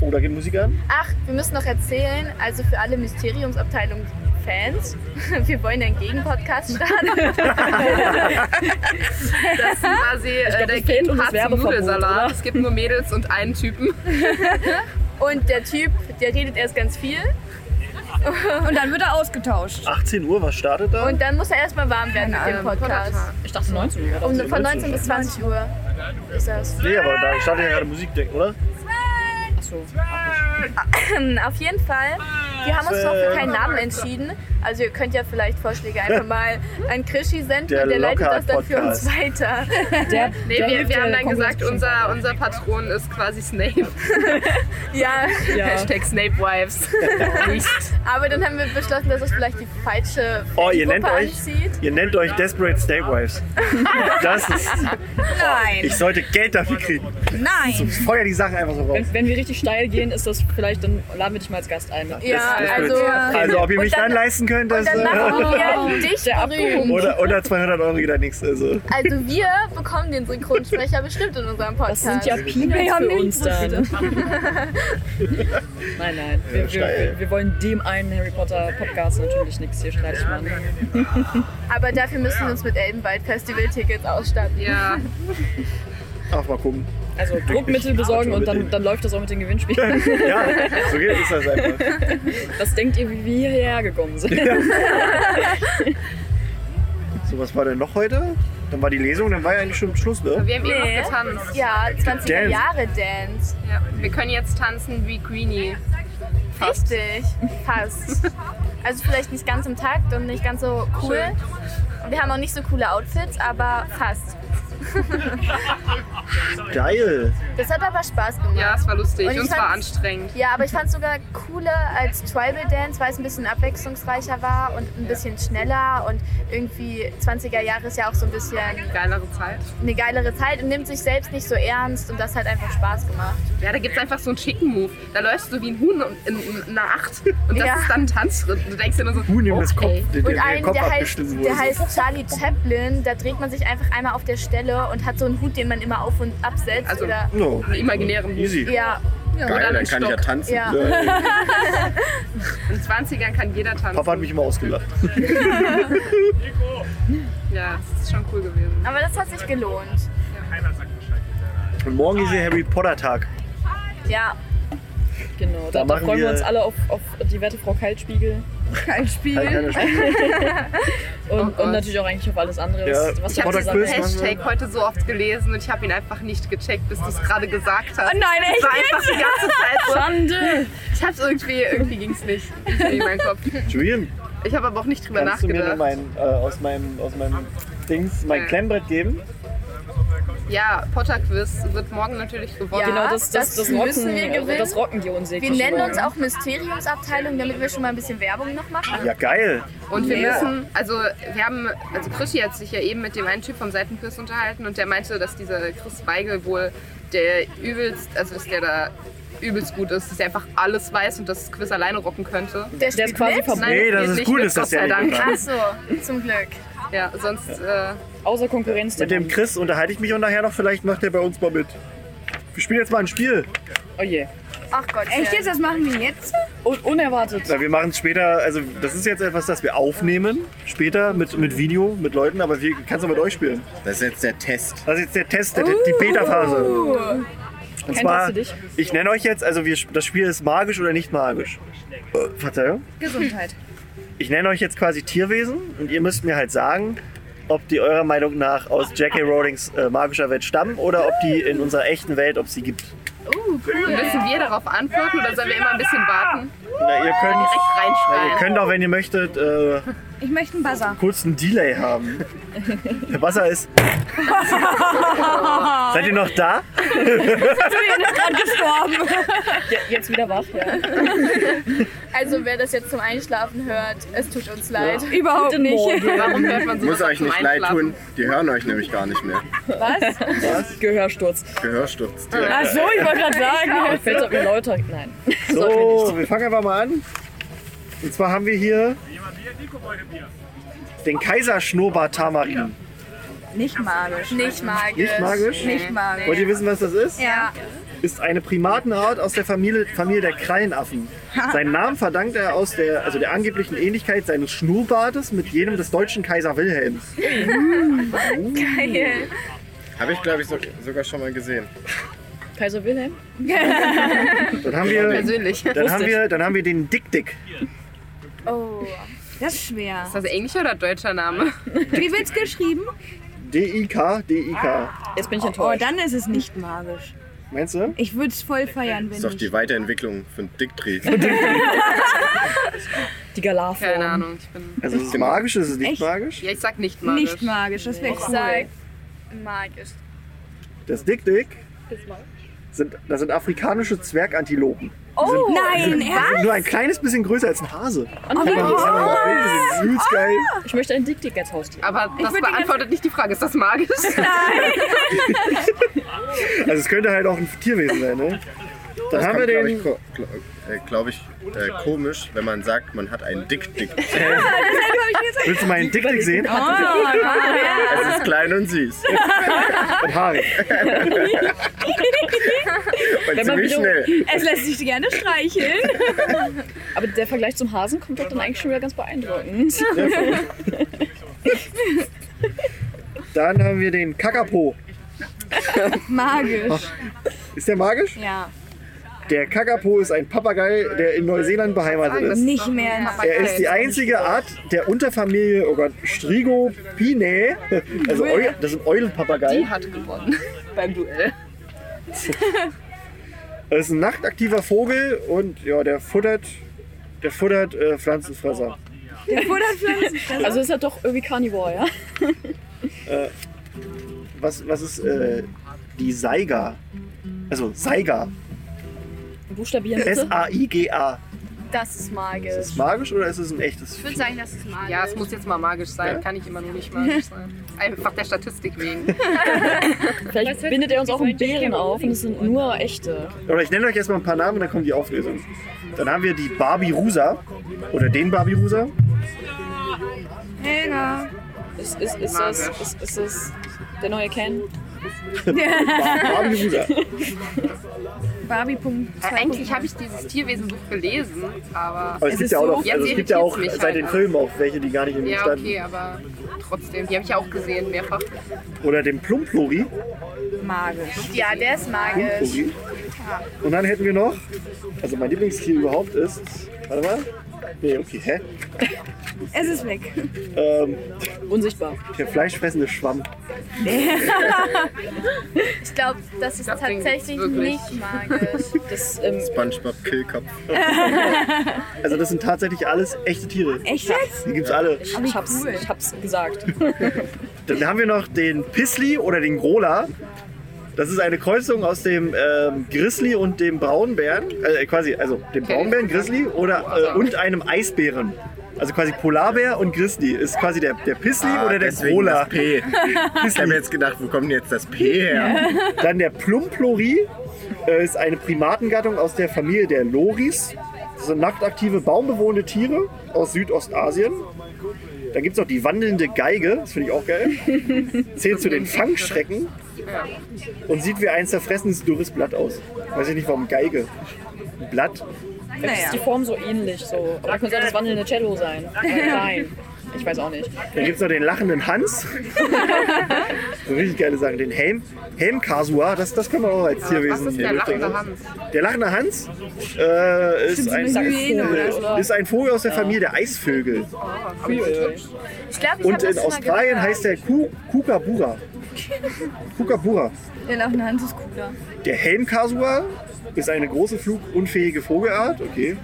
Oh, da geht Musik an. Ach, wir müssen noch erzählen, also für alle Mysteriumsabteilung-Fans, wir wollen einen Gegenpodcast starten. Das ist quasi äh, glaub, der es fehlt uns Gegenpart zum Werbeverbot, Nudelsalat. oder? Es gibt nur Mädels und einen Typen. Und der Typ, der redet erst ganz viel. Und dann wird er ausgetauscht. 18 Uhr, was startet da? Und dann muss er erstmal warm werden mit dem Podcast. Ich dachte 19 Uhr. Um, von 19 bis 20 Uhr ist das. nee, aber da startet ja gerade Musik, oder? Achso. Auf jeden Fall. Wir haben uns noch für keinen Namen entschieden. Also ihr könnt ja vielleicht Vorschläge einfach mal an Krischi senden Der und der leitet das dann für uns weiter. Der, Nee, der wir, wir haben dann gesagt, unser, unser Patron ist quasi Snape. Ja, Ja. Hashtag Snape Wives. Nicht. aber dann haben wir beschlossen, dass es vielleicht die falsche Oh, ihr nennt euch, anzieht. ihr nennt euch Desperate Snake Wives. Das ist, Nein. ich sollte Geld dafür kriegen. Nein. Ich feuer die Sachen einfach so raus. Wenn, wenn wir richtig steil gehen, ist das vielleicht, dann laden wir dich mal als Gast ein. Ja, Das- also, Also, ob ihr mich dann- dann leisten könnt, das, und dann machen wir dich berühmt. oder, oder 200 Euro geht da nichts. Also. Also wir bekommen den Synchronsprecher bestimmt in unserem Das Podcast. sind ja Peanuts für uns dann. Nein, nein. Wir, wir, wir, wir wollen dem einen Harry Potter Podcast natürlich nichts hier streitig machen. Aber dafür müssen wir uns mit Elbenwald Festival-Tickets ausstatten. Ja, Ach, mal gucken. Also Druckmittel besorgen und dann, dann läuft das auch mit den Gewinnspielen. Ja, so geht ist das einfach. Was denkt ihr, wie wir hierher gekommen sind? So, was war denn noch heute? Dann war die Lesung, dann war ja eigentlich schon Schluss, ne? wir haben eben Nee. noch getanzt. Ja, 20er Dance. Jahre Dance. Ja. Wir können jetzt tanzen wie Greenie. Fast. Richtig, fast. Also vielleicht nicht ganz im Takt und nicht ganz so cool. Wir haben auch nicht so coole Outfits, aber fast. Geil. Das hat aber Spaß gemacht. Ja, es war lustig Und und es war anstrengend. Ja, aber ich fand es sogar cooler als Tribal Dance, weil es ein bisschen abwechslungsreicher war und ein bisschen schneller und irgendwie 20er Jahre ist ja auch so ein bisschen Geilere Zeit. eine geilere Zeit und nimmt sich selbst nicht so ernst und das hat einfach Spaß gemacht. Ja, da gibt es einfach so einen Chicken Move. Da läufst du wie ein Huhn in, in einer Acht und das Ja. ist dann ein Tanzschritt. Und du denkst dir nur so, Huhn ihm das Kopf, okay. den, Und den, den einen, Kopf der heißt, der heißt Charlie Chaplin, da dreht man sich einfach einmal auf der Stelle und hat so einen Hut, den man immer auf und absetzt. Also- oder, No. einen imaginären Hut. Easy. ja, Oder Geil, einen dann kann ich ja tanzen. ja. In den 20ern kann jeder tanzen. Papa hat mich immer ausgelacht. Ja, das ist schon cool gewesen. Aber das hat sich gelohnt. Und morgen ist der Harry Potter Tag. Ja, Genau, Da da, freuen wir wir- uns alle auf, auf die werte Frau Kaltspiegel Kein Spiegel. keine Spiele. und, Gott. und natürlich auch eigentlich auf alles andere, Ja, was, Ich habe diesen. Hashtag heute so oft gelesen und ich habe ihn einfach nicht gecheckt, bis du es gerade gesagt hast. Oh nein, Es echt war einfach die ganze Zeit so. Schande! Ich hab's irgendwie, irgendwie ging's nicht. Irgendwie in meinen Kopf. Julian, Ich habe aber auch nicht drüber kannst du mir nachgedacht. noch mein, äh, aus, meinem, aus meinem Dings mein Ja. Klemmbrett geben? Ja, Potter Quiz wird morgen natürlich gewonnen. Ja. Genau, das, das, das das, müssen rocken, wir gewinnen. das rocken die uns wir nennen uns auch Mysteriumsabteilung, damit wir schon mal ein bisschen Werbung noch machen. Ja, geil. Und wir Ja. müssen, also wir haben, also Chrissy hat sich ja eben mit dem einen Typ vom Seitenquiz unterhalten und der meinte, dass dieser Chris Weigel wohl der übelst, also dass der da übelst gut ist, dass er einfach alles weiß und das Quiz alleine rocken könnte. Der Der ist quasi verboten. Nee, das ist gut, mit, ist das ja Dank. Ach so, zum Glück. Ja, sonst, äh, Außer Konkurrenz. der Mit dem. Chris unterhalte ich mich und nachher noch, vielleicht macht er bei uns mal mit. Wir spielen jetzt mal ein Spiel. Oh je. Ach Gott. Echt jetzt? Das machen wir jetzt? Un unerwartet. Na, wir machen es später, also das ist jetzt etwas, das wir aufnehmen, später mit, mit Video, mit Leuten, aber wir kannst du mit euch spielen. Das ist jetzt der Test. Das ist jetzt der Test, der, die Beta-Phase. Und Kein zwar, dich. ich nenne euch jetzt, also wir, das Spiel ist magisch oder nicht magisch. Äh, Verzeihung. Gesundheit. Ich nenne euch jetzt quasi Tierwesen und ihr müsst mir halt sagen, ob die eurer Meinung nach aus J.K. Rowlings äh, magischer Welt stammen oder ob die in unserer echten Welt, ob sie gibt. und müssen wir darauf antworten oder sollen wir immer ein bisschen warten? Na, ihr könnt, na, ihr könnt auch, wenn ihr möchtet, äh, Ich möchte einen Buzzer. kurz einen Delay haben. Der Wasser ist. Seid ihr noch da? Julian ist gerade gestorben. Ja, jetzt wieder wach, ja. Also wer das jetzt zum Einschlafen hört, es tut uns leid. Überhaupt Guten nicht. Warum hört man so Muss euch nicht leid tun, die hören euch nämlich gar nicht mehr. Was? Gehörsturz. Gehörsturz. Ach so, ich wollte gerade sagen. Fällt auf mir Leute. Nein. So, wir fangen einfach mal an. Und zwar haben wir hier den Kaiserschnurrbart Tamarin. Nicht magisch. Nicht magisch. Nicht magisch? Nicht magisch. Wollt ihr wissen, was das ist? Ja. Ist eine Primatenart aus der Familie, Familie der Krallenaffen. Seinen Namen verdankt er aus der, also der angeblichen Ähnlichkeit seines Schnurrbartes mit jenem des deutschen Kaiser Wilhelms. Geil. Habe ich, glaube ich, so, sogar schon mal gesehen. Kaiser Wilhelm? Dann haben wir, Persönlich. Dann haben wir, dann haben wir den Dick Dick. Oh. Das ist schwer. das englischer oder deutscher Name? Wie wird's geschrieben? D-I-K, D-I-K. Jetzt bin ich Oh, enttäuscht. dann ist es nicht magisch. Meinst du? Ich würde es voll feiern, wenn Das ist doch die. Weiterentwicklung von Dickdreh. Die Galarform. Keine Ahnung. Ich bin. Also ist es magisch, ist es nicht Echt? magisch? Ja, ich sag nicht magisch. Nicht magisch, das wäre Ich cool. sag magisch. Das Dick Dick sind, das sind afrikanische Zwergantilopen. Oh, nein, sind nur ein kleines bisschen größer als ein Hase. Sehen? Das ist übelst geil. Ich möchte einen Dick Dick als Haustier. Aber das beantwortet nicht die Frage. Ist das magisch? Also es könnte halt auch ein Tierwesen sein, ne? Dann haben wir den. Äh, glaub ich äh, komisch, wenn man sagt, man hat einen Dick-Dick. Willst du mal einen Dick Dick sehen? Es ist klein und süß. Und haarig. Und man ziemlich schnell. Es lässt sich gerne streicheln. Aber der Vergleich zum Hasen kommt doch dann eigentlich schon wieder ganz beeindruckend. Dann haben wir den Kakapo. Magisch. Ist der magisch? Ja. Der Kakapo ist ein Papagei, der in Neuseeland beheimatet ist. Nicht mehr. Er ist die einzige Art der Unterfamilie, oh Gott, Strigopinae. Also Eu das sind Eulenpapagei. Die hat gewonnen beim Duell. Das ist ein nachtaktiver Vogel und ja, der futtert, der futtert äh, Pflanzenfresser. Der Futterpflanzen. Also ist er doch irgendwie Carnivore, ja? Was, was ist äh, die Saiga? Also Saiga. Buchstabieren bitte. S-A-I-G-A. Das ist Ist magisch. das magisch oder ist es ein echtes? Ich würde sagen, das ist magisch. Ja, es muss jetzt mal magisch sein. Kann ich immer nur nicht magisch sein. Einfach der Statistik wegen. Vielleicht bindet er uns auch einen Bären auf und es sind nur echte. Oder ich nenne euch erstmal ein paar Namen und dann kommt die Auflösung. Dann haben wir die Barbie Rusa oder den Barbie Rusa. Helga. Ist, ist, ist, das, ist, ist das der neue Ken? Barbie Rusa. Barbie. Punkt Äh, Eigentlich habe ich dieses Tierwesenbuch gelesen, aber. Aber es, Es gibt ist ja auch so- noch, also es gibt ja auch seit halt den auch. Filmen auch welche, die gar nicht in den Ja, standen. okay, aber trotzdem, die habe ich ja auch gesehen, mehrfach. Oder den Plumplori. Magisch. Ja, der ist magisch. Plumplori. Und dann hätten wir noch, also mein Lieblingstier überhaupt ist, warte mal. Nee, okay, hä? Es ist weg. Ähm, Unsichtbar. der fleischfressende Schwamm. Ich glaube, das ist Das Ding tatsächlich ist wirklich- nicht magisch. Das, ähm, Spongebob Killkopf. Also das sind tatsächlich alles echte Tiere. Echt jetzt? Die gibt's alle. ich, hab's, ich hab's gesagt. Dann haben wir noch den Pisli oder den Grola. Das ist eine Kreuzung aus dem ähm, Grizzly und dem Braunbären. Äh, quasi, also dem Braunbären, Grizzly oder, äh, und einem Eisbären. Also quasi Polarbär und Grizzly. Ist quasi der, der Pisli Ah, oder der deswegen Grola. das P. Ich habe jetzt gedacht, wo kommt denn jetzt das P her? Dann der Plumplori äh, ist eine Primatengattung aus der Familie der Loris. Das sind nachtaktive, baumbewohnende Tiere aus Südostasien. Dann gibt es noch die wandelnde Geige, das finde ich auch geil. Zählt zu den Fangschrecken und sieht wie ein zerfressenes, dürres Blatt aus. Weiß ich nicht, warum Geige. Blatt. Vielleicht ist die Form so ähnlich. So. Aber könnte auch das wandelnde Cello sein. Nein. Ich weiß auch nicht. Dann gibt es noch den lachenden Hans. so richtig geile Sachen. Den Helm, Helmkasua, das, das können wir auch als Was Tierwesen ist der lachende Hans? Der lachende Hans äh, ist, ein, so. ist ein Vogel aus der Familie der Eisvögel. Ich glaube, ich Und in Australien heißt der Ku- Kookaburra. Kookaburra. Der laufende Hans ist cooler. Der Helmkasua ist eine große flugunfähige Vogelart. Okay.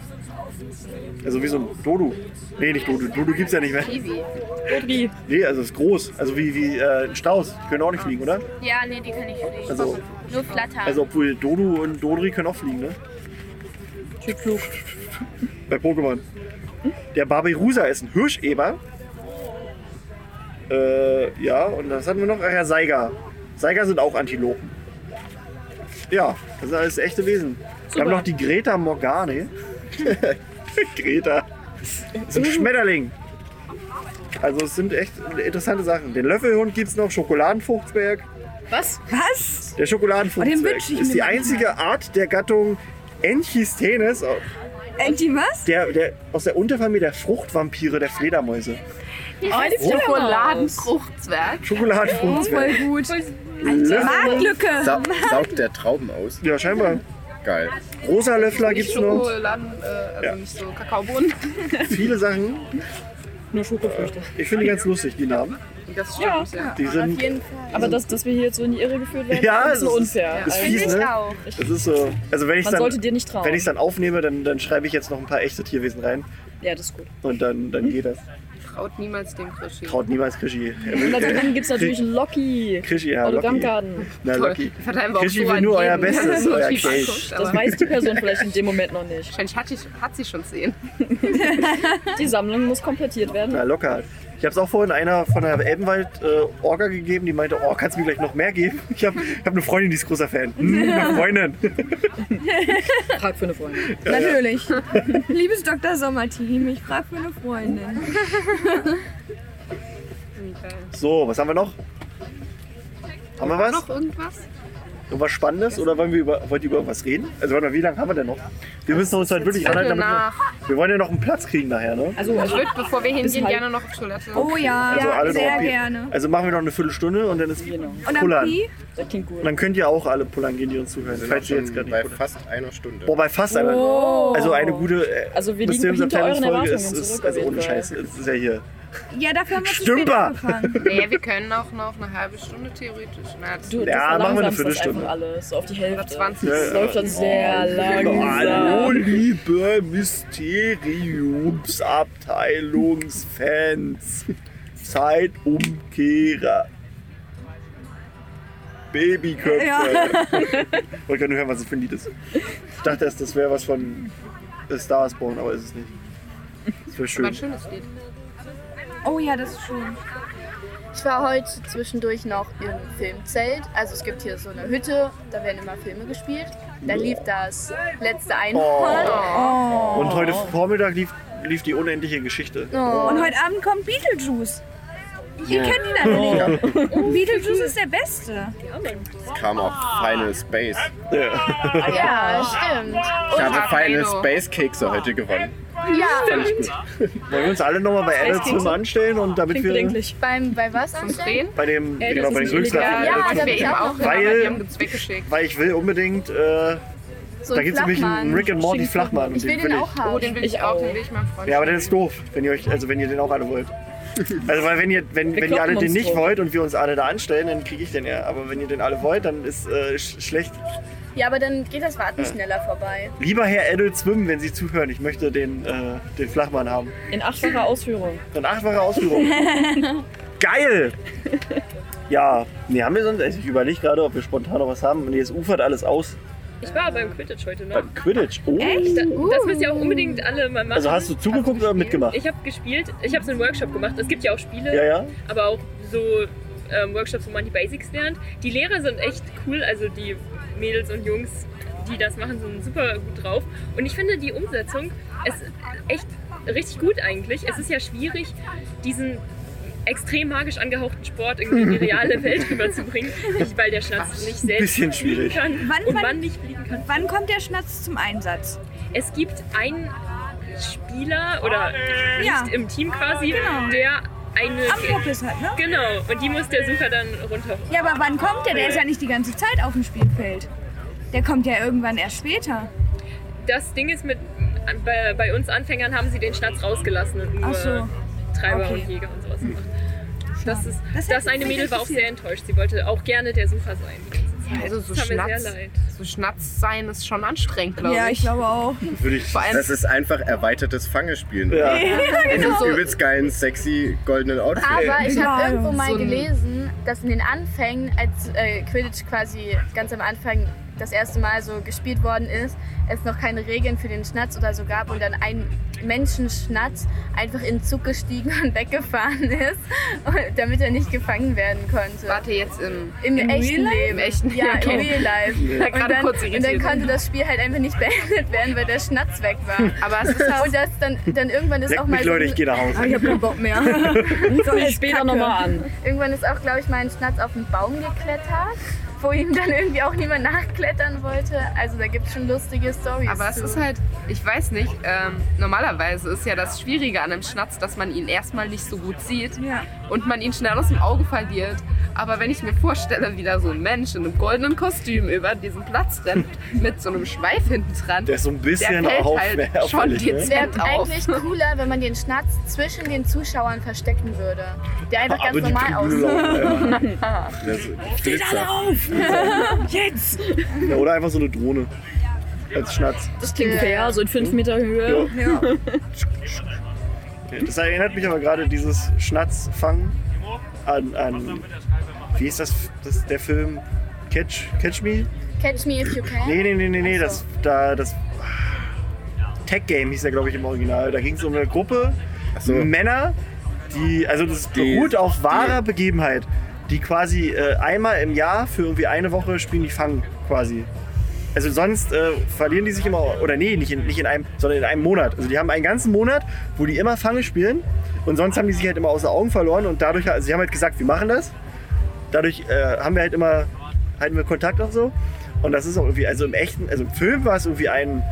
Also wie so ein Dodu. Nee, nicht Dodu. Dodu gibt's ja nicht mehr. Kiwi. Dodri. Nee, also ist groß. Also wie, wie äh, ein Strauß. Die können auch nicht fliegen, oder? Ja, nee, die kann ich fliegen. Also, Nur flattern. also obwohl Dodu und Dodri können auch fliegen, ne? Typflug. Bei Pokémon. Der Barberusa ist ein Hirscheber. Äh, ja, und was hatten wir noch? Ach ja, Saiga. Saiga sind auch Antilopen. Ja, das sind alles echte Wesen. Wir haben noch die Greta Morgane. Greta. Das ist ein Schmetterling. Also es sind echt interessante Sachen. Den Löffelhund gibt es noch, Schokoladenfuchtsberg. Was? Was? Der Oh, Schokoladenfuchsberg ich ist die manchmal. einzige Art der Gattung Enchisthenes, Enti was? der, der, aus der Unterfamilie der Fruchtvampire der Fledermäuse. Oh, die Fledermaus. Schokoladenfruchtzwerg. Oh, Schokoladenfuchsberg. voll gut. Marktlücke. Sa saugt der Trauben aus? Ja, scheinbar. Geil. Rosa Löffler Nicht gibt's noch. Schokoladen, äh, also Ja. nicht so Kakaobohnen. Viele Sachen. Nur Schokofrüchte. Ich finde die ganz lustig, die Namen. Das stimmt, ja. Die Auf sind. jeden Fall. Aber dass, dass wir hier jetzt so in die Irre geführt werden, Ja, ist so das ist- unfair. ist Also, fies, Finde ich ne? auch. Das ist so. Also wenn ich Man dann. sollte dir nicht trauen. Wenn ich es dann aufnehme, dann, dann schreibe ich jetzt noch ein paar echte Tierwesen rein. ja, das ist gut. Und dann, dann geht das. Traut niemals dem Krischi. Traut niemals Krischi. Und da drin gibt es natürlich einen Loki. Krischi, ja, Loki. Autogrammkarten. Na, Toll. Loki. Verteilen wir auch Krischi so will nur euer Bestes, euer anguckt, Das weiß die Person vielleicht in dem Moment noch nicht. Wahrscheinlich hat, hat sie schon zehn. Die Sammlung muss komplettiert werden. Na, locker. Ich habe es auch vorhin einer von der Elbenwald-Orga gegeben, die meinte, oh, kannst du mir gleich noch mehr geben? Ich habe hab eine Freundin, die ist großer Fan. Hm, eine Freundin. Frag für eine Freundin. Natürlich. Liebes Dr. Sommerteam, ich frage für eine Freundin. So, was haben wir noch? Haben wir was? Noch irgendwas? Irgendwas Spannendes? Oder wollen wir über, wollt ihr über irgendwas reden? Also warte mal, wie lange haben wir denn noch? Wir müssen uns halt wirklich anhalten, damit wir, wir wollen ja noch einen Platz kriegen nachher, ne? Also, Ich würde, bevor wir hingehen, gerne noch auf Toilette. Oh ja, Also alle sehr drauf. gerne. Also machen wir noch eine Viertelstunde und dann ist Genau. Und Pullern. Pi? das klingt gut. Und dann könnt ihr auch alle pullern gehen, die uns zuhören. Wir sind Falls ihr jetzt gerade bei nicht pullern. fast einer Stunde. Boah, bei fast einer. Oh. Also eine gute äh, Also wir liegen hinter euren ist, Erwartungen ist zurück, also ohne. Scheiß. Es ist ja hier. Ja, dafür haben wir zu spät Stümper. angefangen. Naja, wir können auch noch eine halbe Stunde theoretisch. Na, das Du, du Ja, machen wir eine verlangsamst das Viertelstunde. einfach alles, so auf die Hälfte. 20. Das läuft dann sehr Hallo, langsam. liebe Mysteriumsabteilungsfans. Zeitumkehrer. Babyköpfe. Ja. Ich wollte gerade nur hören, was das für ein Lied ist. Ich dachte erst, das wäre was von A Star is Born, aber ist es nicht. Das wäre war schön. ein schönes Lied. Oh ja, das ist schön. Ich war heute zwischendurch noch im Filmzelt. Also es gibt hier so eine Hütte, da werden immer Filme gespielt. Da lief das letzte Einhorn. Oh. Und heute Vormittag lief, lief die unendliche Geschichte. Oh. Und heute Abend kommt Beetlejuice. Ihr kennt ihn alle nicht. Beetlejuice ist der Beste. Es kam auch Final Space. Ja. Ja, stimmt. Ich habe Final. Space Kekse heute gewonnen. Ja, Wollen wir uns alle nochmal bei Adult Swim anstellen und damit Klingt wir bedenklich. beim, bei was Zum anstellen? Drehen? bei dem Ey, genau bei den Glücksraffen Ja, Ja, wir eben auch Weil- aber die haben uns weggeschickt. weil ich will unbedingt äh, So da ein gibt es nämlich einen Flachmann. Rick and Morty Flachmann und Ich will den den auch haben. Oh, den will ich Ich auch, den will ich meinem Freund Ja, aber der ist doof, wenn ihr euch also wenn ihr den auch alle wollt. Also weil wenn ihr wenn, Wir wenn ihr alle den nicht drum. wollt und wir uns alle da anstellen, dann kriege ich den ja. Aber wenn ihr den alle wollt, dann ist äh, sch schlecht. Ja, aber dann geht das Warten schneller vorbei. Lieber Herr Adult Swim, wenn Sie zuhören, ich möchte den, äh, den Flachmann haben. In achtfacher Ausführung. Dann achtfache Ausführung. Geil! Ja, nee, haben wir sonst. Also ich überlege gerade, ob wir spontan noch was haben. Nee, es ufert alles aus. Ich war beim Quidditch heute noch. Beim Quidditch. Oh. Echt? Da, das müsst ihr auch unbedingt alle mal machen. Also hast du zugeguckt oder mitgemacht? ich habe gespielt, ich habe so einen Workshop gemacht. Es gibt ja auch Spiele, Ja, ja. aber auch so ähm, Workshops, wo man die Basics lernt. Die Lehrer sind echt cool, also die Mädels und Jungs, die das machen, sind super gut drauf. Und ich finde die Umsetzung ist echt richtig gut eigentlich. Es ist ja schwierig, diesen extrem magisch angehauchten Sport irgendwie in die reale Welt rüberzubringen, weil der Schnatz nicht selbst Bisschen fliegen schwierig. kann Wann- und wann- man nicht fliegen kann. Wann kommt der Schnatz zum Einsatz? Es gibt einen Spieler oder nicht Ja. im Team quasi, Genau. der eine. Am Popis hat, ne? Genau, und die muss der Sucher dann runter. Ja, aber wann kommt der? Der ist ja nicht die ganze Zeit auf dem Spielfeld. Der kommt ja irgendwann erst später. Das Ding ist mit. Bei, bei uns Anfängern haben sie den Schnatz rausgelassen und nur so. Treiber Okay. und Jäger und sowas gemacht. Das, ist, Das das, eine Mädel war auch sehr enttäuscht. Sie wollte auch gerne der Sucher sein Also so Schnatz, so Schnatz sein ist schon anstrengend, glaube Ja, ich. ich glaube auch. Würde ich. Vor allem, Das ist einfach erweitertes Fangespielen. Ja. In einem übelst geilen, sexy, goldenen Outfit. Aber ich habe Ja, irgendwo mal gelesen, dass in den Anfängen, als äh, Quidditch quasi ganz am Anfang das erste Mal so gespielt worden ist, es noch keine Regeln für den Schnatz oder so gab und dann ein Menschenschnatz einfach in den Zug gestiegen und weggefahren ist, damit er nicht gefangen werden konnte. warte jetzt im, Im, Im echten Real? Leben. Im echten Ja, Okay. im Real Life. Ja, Und gerade dann, kurz und dann konnte das Spiel halt einfach nicht beendet werden, weil der Schnatz weg war. Aber es ist halt Und das dann, dann irgendwann ist auch Leckt mal mich, so Leute, ich gehe nach Hause. ich habe keinen Bock mehr. Guck ich später nochmal an. Irgendwann ist auch, glaube ich, mal ein Schnatz auf den Baum geklettert, wo ihm dann irgendwie auch niemand nachklettern wollte. Also da gibt es schon lustige Stories. Aber es zu. ist halt, ich weiß nicht, ähm, normalerweise ist ja das Schwierige an einem Schnatz, dass man ihn erstmal nicht so gut sieht Ja. und man ihn schnell aus dem Auge verliert. Aber wenn ich mir vorstelle, wie da so ein Mensch in einem goldenen Kostüm über diesen Platz rennt, mit so einem Schweif hinten dran, Der ist so ein der bisschen fällt auf, halt schon ne? Wäre dezent auf. eigentlich cooler, wenn man den Schnatz zwischen den Zuschauern verstecken würde. Der einfach Aber ganz normal aussieht. ja. Ist Glitzer. auf! Jetzt! Ja, oder einfach so eine Drohne. Als Schnatz. Das klingt fair, so in 5 Meter Höhe. Ja. Das erinnert mich aber gerade dieses Schnatzfangen an, an wie ist das, das der Film Catch, Catch Me? Catch me if you can. Nee, nee, nee, nee, nee, das, da, das Tech Game hieß ja, glaube ich, im Original. Da ging es um eine Gruppe so. Männer, die, also das Die- beruht auf wahrer Begebenheit, die quasi äh, einmal im Jahr für irgendwie eine Woche spielen die Fangen quasi. Also sonst äh, verlieren die sich immer, oder nee, nicht in, nicht in einem, sondern in einem Monat. Also die haben einen ganzen Monat, wo die immer Fange spielen und sonst haben die sich halt immer außer Augen verloren und dadurch, also sie haben halt gesagt, wir machen das. Dadurch äh, haben wir halt immer, halten wir Kontakt auch so. Und das ist auch irgendwie, also im echten, also im Film war es irgendwie ein,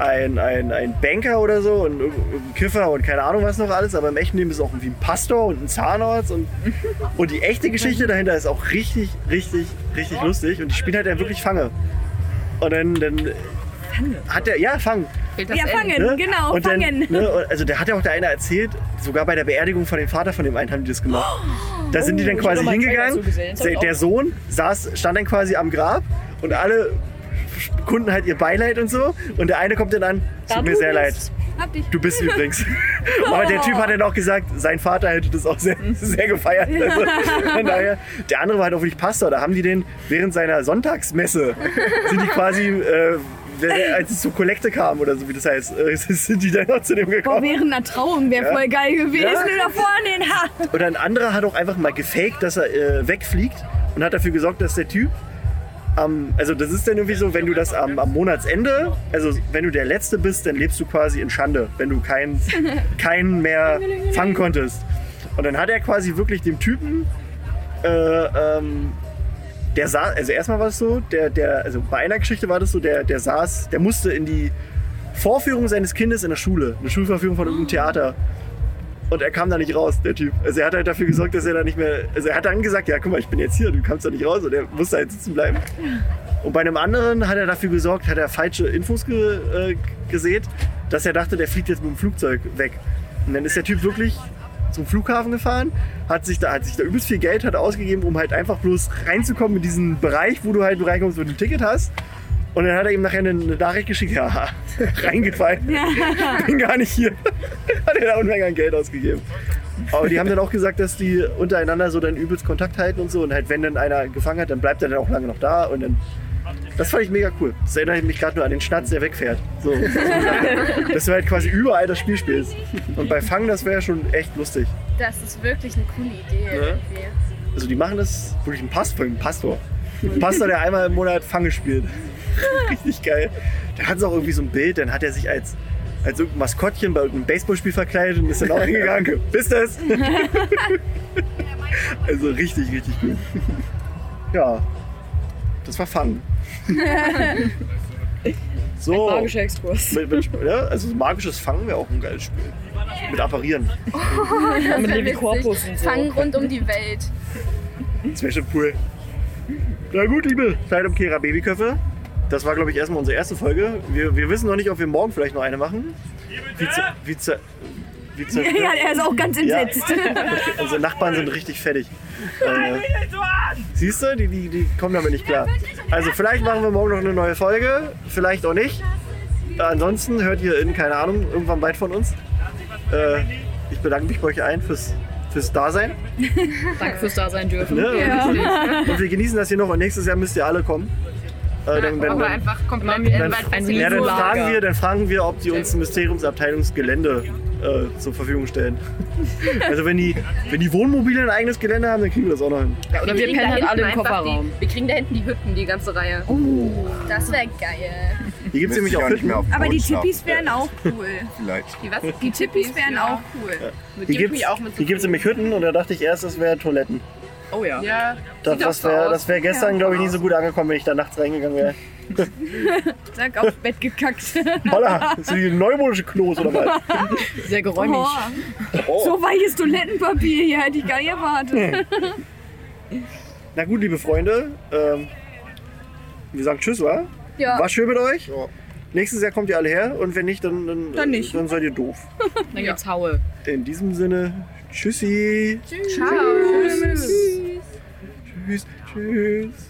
ein, ein, ein Banker oder so und ein Kiffer und keine Ahnung was noch alles, aber im echten Leben ist es auch irgendwie ein Pastor und ein Zahnarzt und, und die echte Geschichte dahinter ist auch richtig, richtig, richtig lustig und die spielen halt dann wirklich Fange. Und dann, dann hat der, ja, Fang. Ja, fangen, Ne? genau, und dann, fangen. Ne, und also der hat ja auch der eine erzählt, sogar bei der Beerdigung von dem Vater von dem einen haben die das gemacht. Da sind die dann Oh, quasi hingegangen. Der, der. Sohn saß, stand dann quasi am Grab und alle Kunden halt ihr Beileid und so. Und der eine kommt dann an, Da tut mir sehr leid. bist. Hab dich. Du bist übrigens. Aber der Typ hat dann auch gesagt, sein Vater hätte das auch sehr, sehr gefeiert. Also, von daher, der andere war halt auch wirklich Pastor. Da haben die den während seiner Sonntagsmesse, sind die quasi, äh, als es zur Kollekte kam oder so wie das heißt, äh, sind die dann noch zu dem Boah, gekommen. während einer Trauung wäre Ja. voll geil gewesen. Ja. Da vorne den Ha. Oder ein anderer hat auch einfach mal gefaked, dass er äh, wegfliegt und hat dafür gesorgt, dass der Typ am, also das ist dann irgendwie so, wenn du das am, am Monatsende, also wenn du der Letzte bist, dann lebst du quasi in Schande, wenn du keinen keinen mehr fangen konntest. Und dann hat er quasi wirklich dem Typen, äh, ähm, der saß, also erstmal war es so, der, der, also bei einer Geschichte war das so, der, der saß, der musste in die Vorführung seines Kindes in der Schule, eine Schulverführung von irgendeinem Theater. Und er kam da nicht raus, der Typ. Also er hat halt dafür gesorgt, dass er da nicht mehr. Also er hat dann gesagt, ja guck mal, ich bin jetzt hier, du kannst da nicht raus. Und er musste halt sitzen bleiben. Und bei einem anderen hat er dafür gesorgt, hat er falsche Infos ge, äh, gesät, dass er dachte, der fliegt jetzt mit dem Flugzeug weg. Und dann ist der Typ wirklich zum Flughafen gefahren, hat sich da, hat sich da übelst viel Geld hat ausgegeben, um halt einfach bloß reinzukommen in diesen Bereich, wo du halt reinkommst, wo du ein Ticket hast. Und dann hat er ihm nachher eine Nachricht geschickt, ja, reingefallen, bin gar nicht hier. hat er da Unmengen an Geld ausgegeben. Aber die haben dann auch gesagt, dass die untereinander so dann übelst Kontakt halten und so. Und halt, wenn dann einer gefangen hat, dann bleibt er dann auch lange noch da. Und dann, das fand ich mega cool. Das erinnert mich gerade nur an den Schnatz, der wegfährt. So, dass du halt quasi überall das Spiel spielst. Und bei Fangen, das wäre schon echt lustig. Das ist wirklich eine coole Idee. irgendwie. Also die machen das wirklich ein Pastor, ein Pastor. Ein Pastor, der einmal im Monat Fange spielt. Richtig geil. Da hat es auch irgendwie so ein Bild, dann hat er sich als, als irgendein Maskottchen bei irgendeinem Baseballspiel verkleidet und ist dann auch hingegangen. Bis das! also richtig, richtig gut. Ja, das war Fangen. So. Magischer Exkurs. Mit, mit, ja, also magisches Fangen wäre auch ein geiles Spiel. Mit Apparieren. Das mit. Corpus und so. Fangen rund um die Welt. Das wäre schon cool. Na gut, liebe Zeitumkehrer Babyköpfe. Das war, glaube ich, erstmal unsere erste Folge. Wir, wir wissen noch nicht, ob wir morgen vielleicht noch eine machen. Wie, wie, die zer- Ja, er ist auch ganz entsetzt. Unsere Nachbarn sind richtig fertig. Äh, siehst du, die, die, die kommen damit nicht klar. Also vielleicht machen wir morgen noch eine neue Folge, vielleicht auch nicht. Ansonsten hört ihr in, keine Ahnung, irgendwann bald von uns. Äh, ich bedanke mich bei euch allen fürs, fürs Dasein. Danke fürs Dasein dürfen. Ne? Und, und wir genießen das hier noch und nächstes Jahr müsst ihr alle kommen. Äh, dann, dann, wir dann, einfach komplett Machen wir dann, ja, dann, fragen wir, dann fragen wir, ob die uns ein Mysteriumsabteilungsgelände äh, zur Verfügung stellen. Also wenn die, wenn die Wohnmobile ein eigenes Gelände haben, dann kriegen wir das auch noch hin. Ja, oder wir kriegen pennen da halt alle im Kofferraum. Die, wir kriegen da hinten die Hütten, die ganze Reihe. Das wäre geil. Hier gibt es nämlich ich auch nicht mehr auf Aber die. Tippis wären auch cool. Vielleicht. Die was? Die Tippis wären auch cool. Mit Hier die gibt es nämlich Hütten und da dachte ich erst, das wären Toiletten. Oh ja. Ja, Das, das wäre wär gestern, glaube ich, nicht so gut angekommen, wenn ich da nachts reingegangen wäre. Sag aufs Bett gekackt. Holla, das sind die neumodische Klos oder was? Sehr geräumig. Oh. So weiches Toilettenpapier hier hätte ich gar nicht erwartet. Na gut, liebe Freunde, ähm, wir sagen Tschüss, wa? Ja. War schön mit euch. Ja. Nächstes Jahr kommt ihr alle her und wenn nicht, dann, dann, Dann nicht. dann seid ihr doof. Dann gibt's Haue. In diesem Sinne, tschüssi. Ciao. Tschüss. Tschüss.